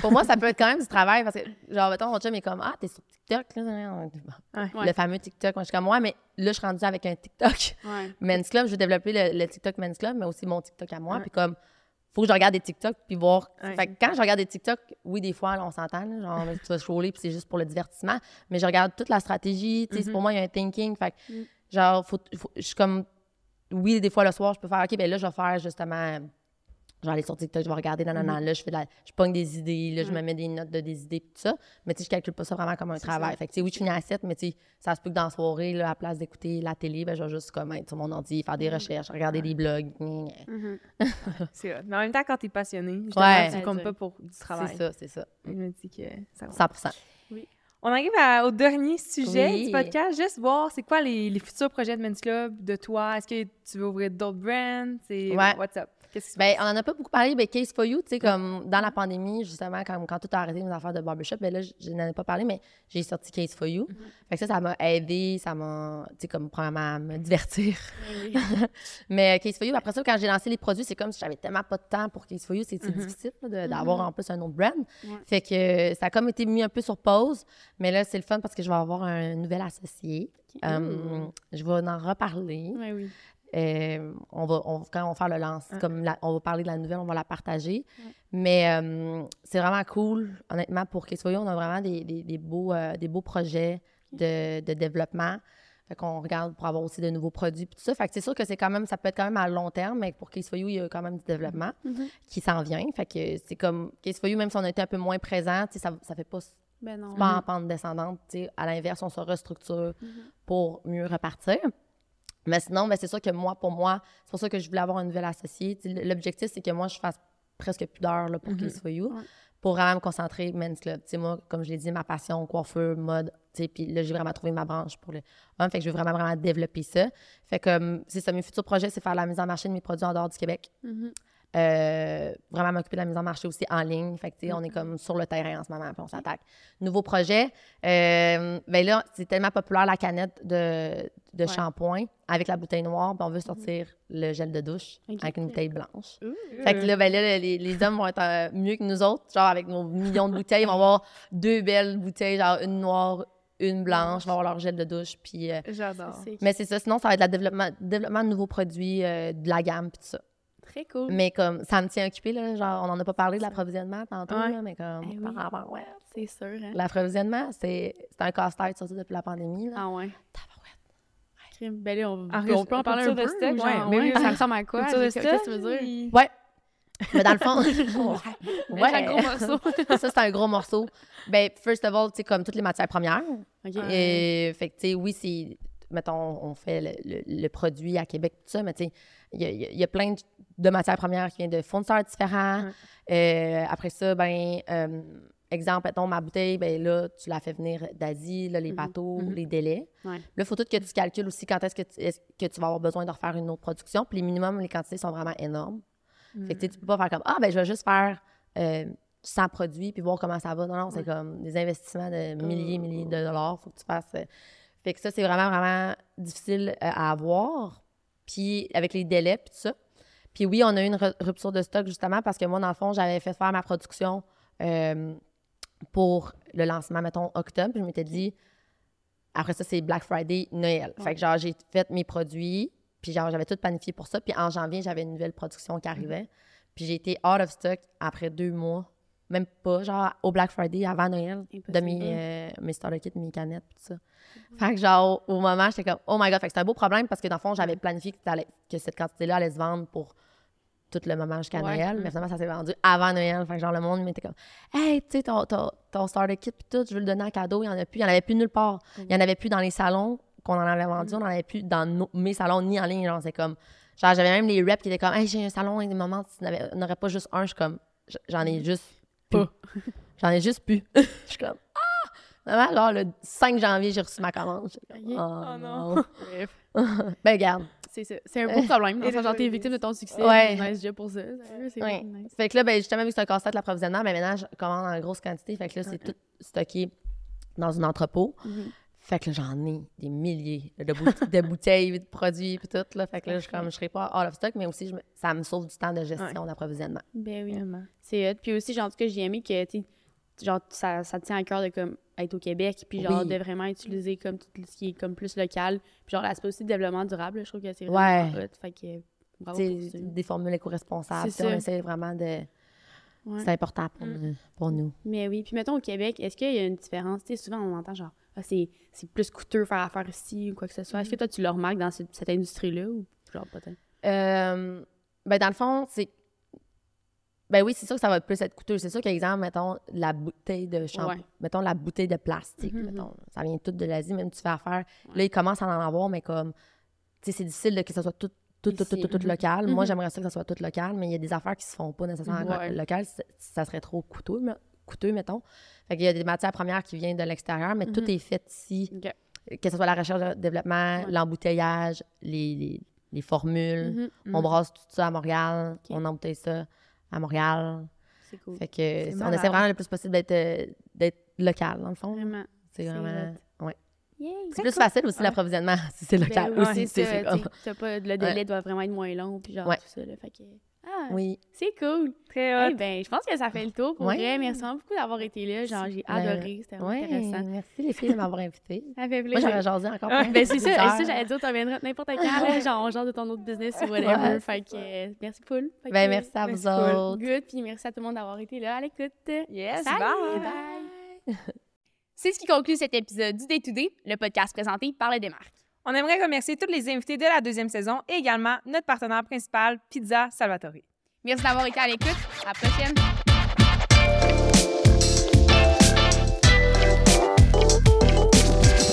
Pour moi, ça peut être quand même du travail parce que, genre, mettons, mon chum est comme Ah, t'es sur TikTok. Là. Ouais. Le fameux TikTok. Moi, je suis comme Ouais, mais là, je suis rendue avec un TikTok. Ouais. *laughs* Men's Club, je veux développer le, le TikTok Men's Club, mais aussi mon TikTok à moi. Puis comme, faut que je regarde des TikTok puis voir. Fait que quand je regarde des TikTok, oui, des fois, là, on s'entend, genre, tu vas scroller puis c'est juste pour le divertissement. Mais je regarde toute la stratégie. Tu sais, Mhm. pour moi, il y a un thinking. Fait que, Mm. genre, faut, faut- je suis comme, oui, des fois, le soir, je peux faire, OK, ben là, je vais faire justement. Je vais aller sur TikTok, je vais regarder, non, non, non, là, je fais la, je pogne des idées, là, je Ouais. me mets des notes de des idées, tout ça. Mais tu sais, je calcule pas ça vraiment comme un travail. ça. Fait que, tu sais, oui, je finis à 7, mais tu sais, ça se peut que dans la soirée, là, à la place d'écouter la télé, ben, je vais juste comme être sur mon ordi, faire des recherches, regarder des blogs. Mhm. *laughs* C'est hot. Mais en même temps, quand t'es passionné, justement, Ouais. tu comptes pas pour du travail. C'est ça, c'est ça. Je me dis que ça va. 100 On arrive à- au dernier sujet Oui. du podcast. Juste voir, c'est quoi les, les futurs projets de Men's Club de toi? Est-ce que tu veux ouvrir d'autres brands? C'est Ouais. What's up? Qu'est-ce Ben, on en a pas beaucoup parlé, mais Case for You, tu sais, comme dans la pandémie, justement, quand, quand tout a arrêté mes affaires de barbershop, ben là, je n'en ai pas parlé, mais j'ai sorti Case for You. Fait que ça, ça m'a aidé, ça m'a, tu sais, comme, premièrement, à me divertir. Oui. *laughs* Mais euh, Case for You, après ça, quand j'ai lancé les produits, c'est comme si j'avais tellement pas de temps pour Case for You, c'est c'est Mhm. difficile de- d'avoir en plus un autre brand. Ouais. Fait que ça a comme été mis un peu sur pause, mais là, c'est le fun parce que je vais avoir un nouvel associé. Euh, je vais en reparler. Ouais, oui. Euh, on va, on- quand on va faire le lance, Ouais. comme la- on va parler de la nouvelle, on va la partager. Mais euh, c'est vraiment cool, honnêtement, pour You, on a vraiment des, des- des beaux, euh, des beaux projets de, de développement. Fait qu'on regarde pour avoir aussi de nouveaux produits puis tout ça. Fait que c'est sûr que c'est quand même, ça peut être quand même à long terme, mais pour Case for You, il y a quand même du développement Mhm. qui s'en vient. Fait que c'est comme Case for You, même si on a été un peu moins présent, ça, ça fait pas Ben non. pas en pente descendante. À l'inverse, on se restructure pour mieux repartir. Mais sinon, ben, c'est sûr que moi, pour moi, c'est pour ça que je voulais avoir une nouvelle associée. L'objectif, c'est que moi, je fasse presque plus d'heures là, pour Case for You, Ouais. pour vraiment me concentrer Men's Club. Tu sais, moi, comme je l'ai dit, ma passion, coiffeur, mode, puis là, j'ai vraiment trouvé ma branche pour le homme. Fait que je veux vraiment, vraiment développer ça. Fait que c'est ça, mes futurs projets, c'est faire la mise en marché de mes produits en dehors du Québec. Mhm. Euh, vraiment m'occuper de la mise en marché aussi en ligne. Fait que, on est comme sur le terrain en ce moment, puis on s'attaque. Nouveau projet, euh, ben là, c'est tellement populaire la canette de, de Ouais. shampoing avec la bouteille noire, puis on veut sortir le gel de douche avec une bouteille blanche. Fait que là, ben là, les, les hommes vont être euh, mieux que nous autres, genre avec nos millions de bouteilles, ils vont avoir deux belles bouteilles, genre une noire, une blanche, vont avoir leur gel de douche, puis... euh, J'adore. Mais c'est ça, sinon, ça va être le développement, développement de nouveaux produits, euh, de la gamme, puis tout ça. Très cool. Mais comme, ça me tient occupé, là, genre, on n'en a pas parlé de l'approvisionnement tantôt, Ouais. là, mais comme, Eh oui. par rapport- ouais. C'est sûr, hein? L'approvisionnement, c'est c'est un casse-tête, surtout depuis la pandémie, là. Ah ouais. Ben là, on, En on peut en parler un peu. de stock, ou genre, ouais, mais ouais, oui, ça ressemble à *laughs* quoi? Qu'est-ce que tu veux dire? Ouais. Mais dans le fond, *laughs* Ouais. ouais. un gros morceau. *laughs* ça, c'est un gros morceau. Ben, first of all, tu sais, comme toutes les matières premières. OK. Et, fait que, tu sais, oui, c'est. Mettons, on fait le, le- le produit à Québec, tout ça, mais tu sais, il y a, y y plein de, de matières premières qui viennent de fournisseurs différents. Euh, après ça, ben, euh, exemple, mettons, ma bouteille, ben là, tu la fais venir d'Asie, là, les Mhm, bateaux, mhm. les délais. Ouais. Là, il faut tout que tu calcules aussi quand est-ce que, tu, que tu vas avoir besoin de refaire une autre production. Puis les minimums, les quantités sont vraiment énormes. Fait que tu sais, tu peux pas faire comme Ah, ben je vais juste faire euh, 100 produits puis voir comment ça va. Non, non, c'est comme des investissements de milliers, milliers de dollars. Faut que tu fasses. euh. Fait que ça, c'est vraiment, vraiment difficile euh, à avoir. Puis avec les délais puis tout ça. Puis oui, on a eu une ru- rupture de stock justement parce que moi, dans le fond, j'avais fait faire ma production euh, pour le lancement, mettons, octobre. Je m'étais dit, après ça, c'est Black Friday, Noël. Fait que genre, j'ai fait mes produits, puis genre, j'avais tout planifié pour ça. Puis en janvier, j'avais une nouvelle production qui arrivait. Puis j'ai été out of stock après deux mois. Même pas, genre, au Black Friday, avant Noël, de mes, euh, mes starter kits, mes canettes, tout ça. Fait que genre, au moment, j'étais comme, oh my god, fait que c'était un beau problème parce que dans le fond, j'avais planifié que, que cette quantité-là allait se vendre pour tout le moment jusqu'à Ouais. Noël, mais finalement, ça s'est vendu avant Noël. Fait que genre, le monde m'était comme, hey, tu sais, ton, ton, ton starter kit, puis tout, je veux le donner en cadeau, il y en a plus. Il y en avait plus nulle part. Il y en avait plus dans les salons qu'on en avait vendu, on en avait plus dans nos- mes salons ni en ligne. Genre, c'est comme, genre, j'avais même les reps qui étaient comme, hey, j'ai un salon, et des moments, tu n'aurait pas juste un, je suis comme, j'en ai juste Pas. *laughs* J'en ai juste plus. *laughs* je suis comme, ah! Vraiment, genre, le 5 janvier, j'ai reçu ma commande. Comme. Oh, Oh non. non. *laughs* Bref. ben, regarde. C'est ça. C'est un beau problème. Dans genre, t'es victime de ton succès. Ouais. Nice job pour ça. C'est Ouais. nice. Fait que là, ben, justement, vu que c'est un casse-tête l'approvisionnement, ben, maintenant, je commande en grosse quantité. Fait que là, c'est tout stocké dans un entrepôt. Mhm. Fait que là, j'en ai des milliers de, boute- de bouteilles, de produits, puis tout. Là. Fait que là, je, suis comme, je serai pas out of stock, mais aussi, je me- ça me sauve du temps de gestion d'approvisionnement. Ben oui. Vraiment. C'est hot. Puis aussi, genre, en tout cas, j'ai aimé que, tu sais, genre, ça, ça te tient à cœur de, comme, être au Québec, puis genre, Oui. de vraiment utiliser, comme, tout ce qui est, comme, plus local. Puis genre, l'aspect aussi de développement durable, je trouve que c'est vraiment Ouais. hot. Fait que, bravo pour ça. des formules éco-responsables. C'est tu sais, On essaie vraiment de. Ouais. C'est important pour, Mm. nous- pour nous. Mais oui. Puis mettons, au Québec, est-ce qu'il y a une différence? Tu sais, souvent, on entend genre, ah, c'est plus coûteux faire affaire ici ou quoi que ce soit. Est-ce que toi, tu le remarques dans cette, cette industrie-là ou genre? Euh, ben, dans le fond, c'est. Ben oui, c'est sûr que ça va plus être coûteux. C'est sûr qu'exemple, mettons, la bouteille de shampoing, Ouais. mettons la bouteille de plastique, Mhm, mettons, ça vient tout de l'Asie, même tu fais affaire. Là, ils commencent à en avoir, mais comme, tu sais, c'est difficile de que ça soit tout, tout, tout, tout, tout, Mhm. local. Moi, Mhm. j'aimerais ça que ça soit tout local, mais il y a des affaires qui se font pas nécessairement Ouais. local. Ça, serait trop coûteux, me- coûteux, mettons. Fait qu'il y a des matières premières qui viennent de l'extérieur, mais tout Mhm. est fait ici que ce soit la recherche et développement, l'embouteillage, les, les, les formules. On brasse tout ça à Montréal, on embouteille ça à Montréal. C'est cool. Fait que on essaie vraiment le plus possible d'être euh, local, dans le fond. Vraiment. C'est vraiment. Ouais. C'est plus facile aussi Ouais. l'approvisionnement *laughs* si c'est local Ben aussi. c'est comme- pas, le délai doit vraiment être moins long, puis genre Ouais. tout ça, là, fait que... Ah, Oui. C'est cool. Très Eh hot. ben, je pense que ça fait le tour pour Ouais. vrai. Merci beaucoup d'avoir été là. Genre, j'ai Ben, adoré. C'était vraiment Ouais, intéressant. merci les filles de m'avoir invitée. *laughs* Ça fait Moi, plaisir. j'aurais jasé encore plein Ben, c'est ça, c'est ça, j'allais dire, tu reviendras n'importe quand, là, genre, on genre de ton autre business ou *laughs* whatever. Ouais. Fait que, euh, merci, Poul. Fait Ben, merci à vous autres. Good, puis merci à tout le monde d'avoir été là à l'écoute. Yes, Salut, bye. C'est ce qui conclut cet épisode du Day to Day, le podcast présenté par le Démarque. On aimerait remercier tous les invités de la deuxième saison et également notre partenaire principal, Pizza Salvatore. Merci d'avoir été à l'écoute. À la prochaine.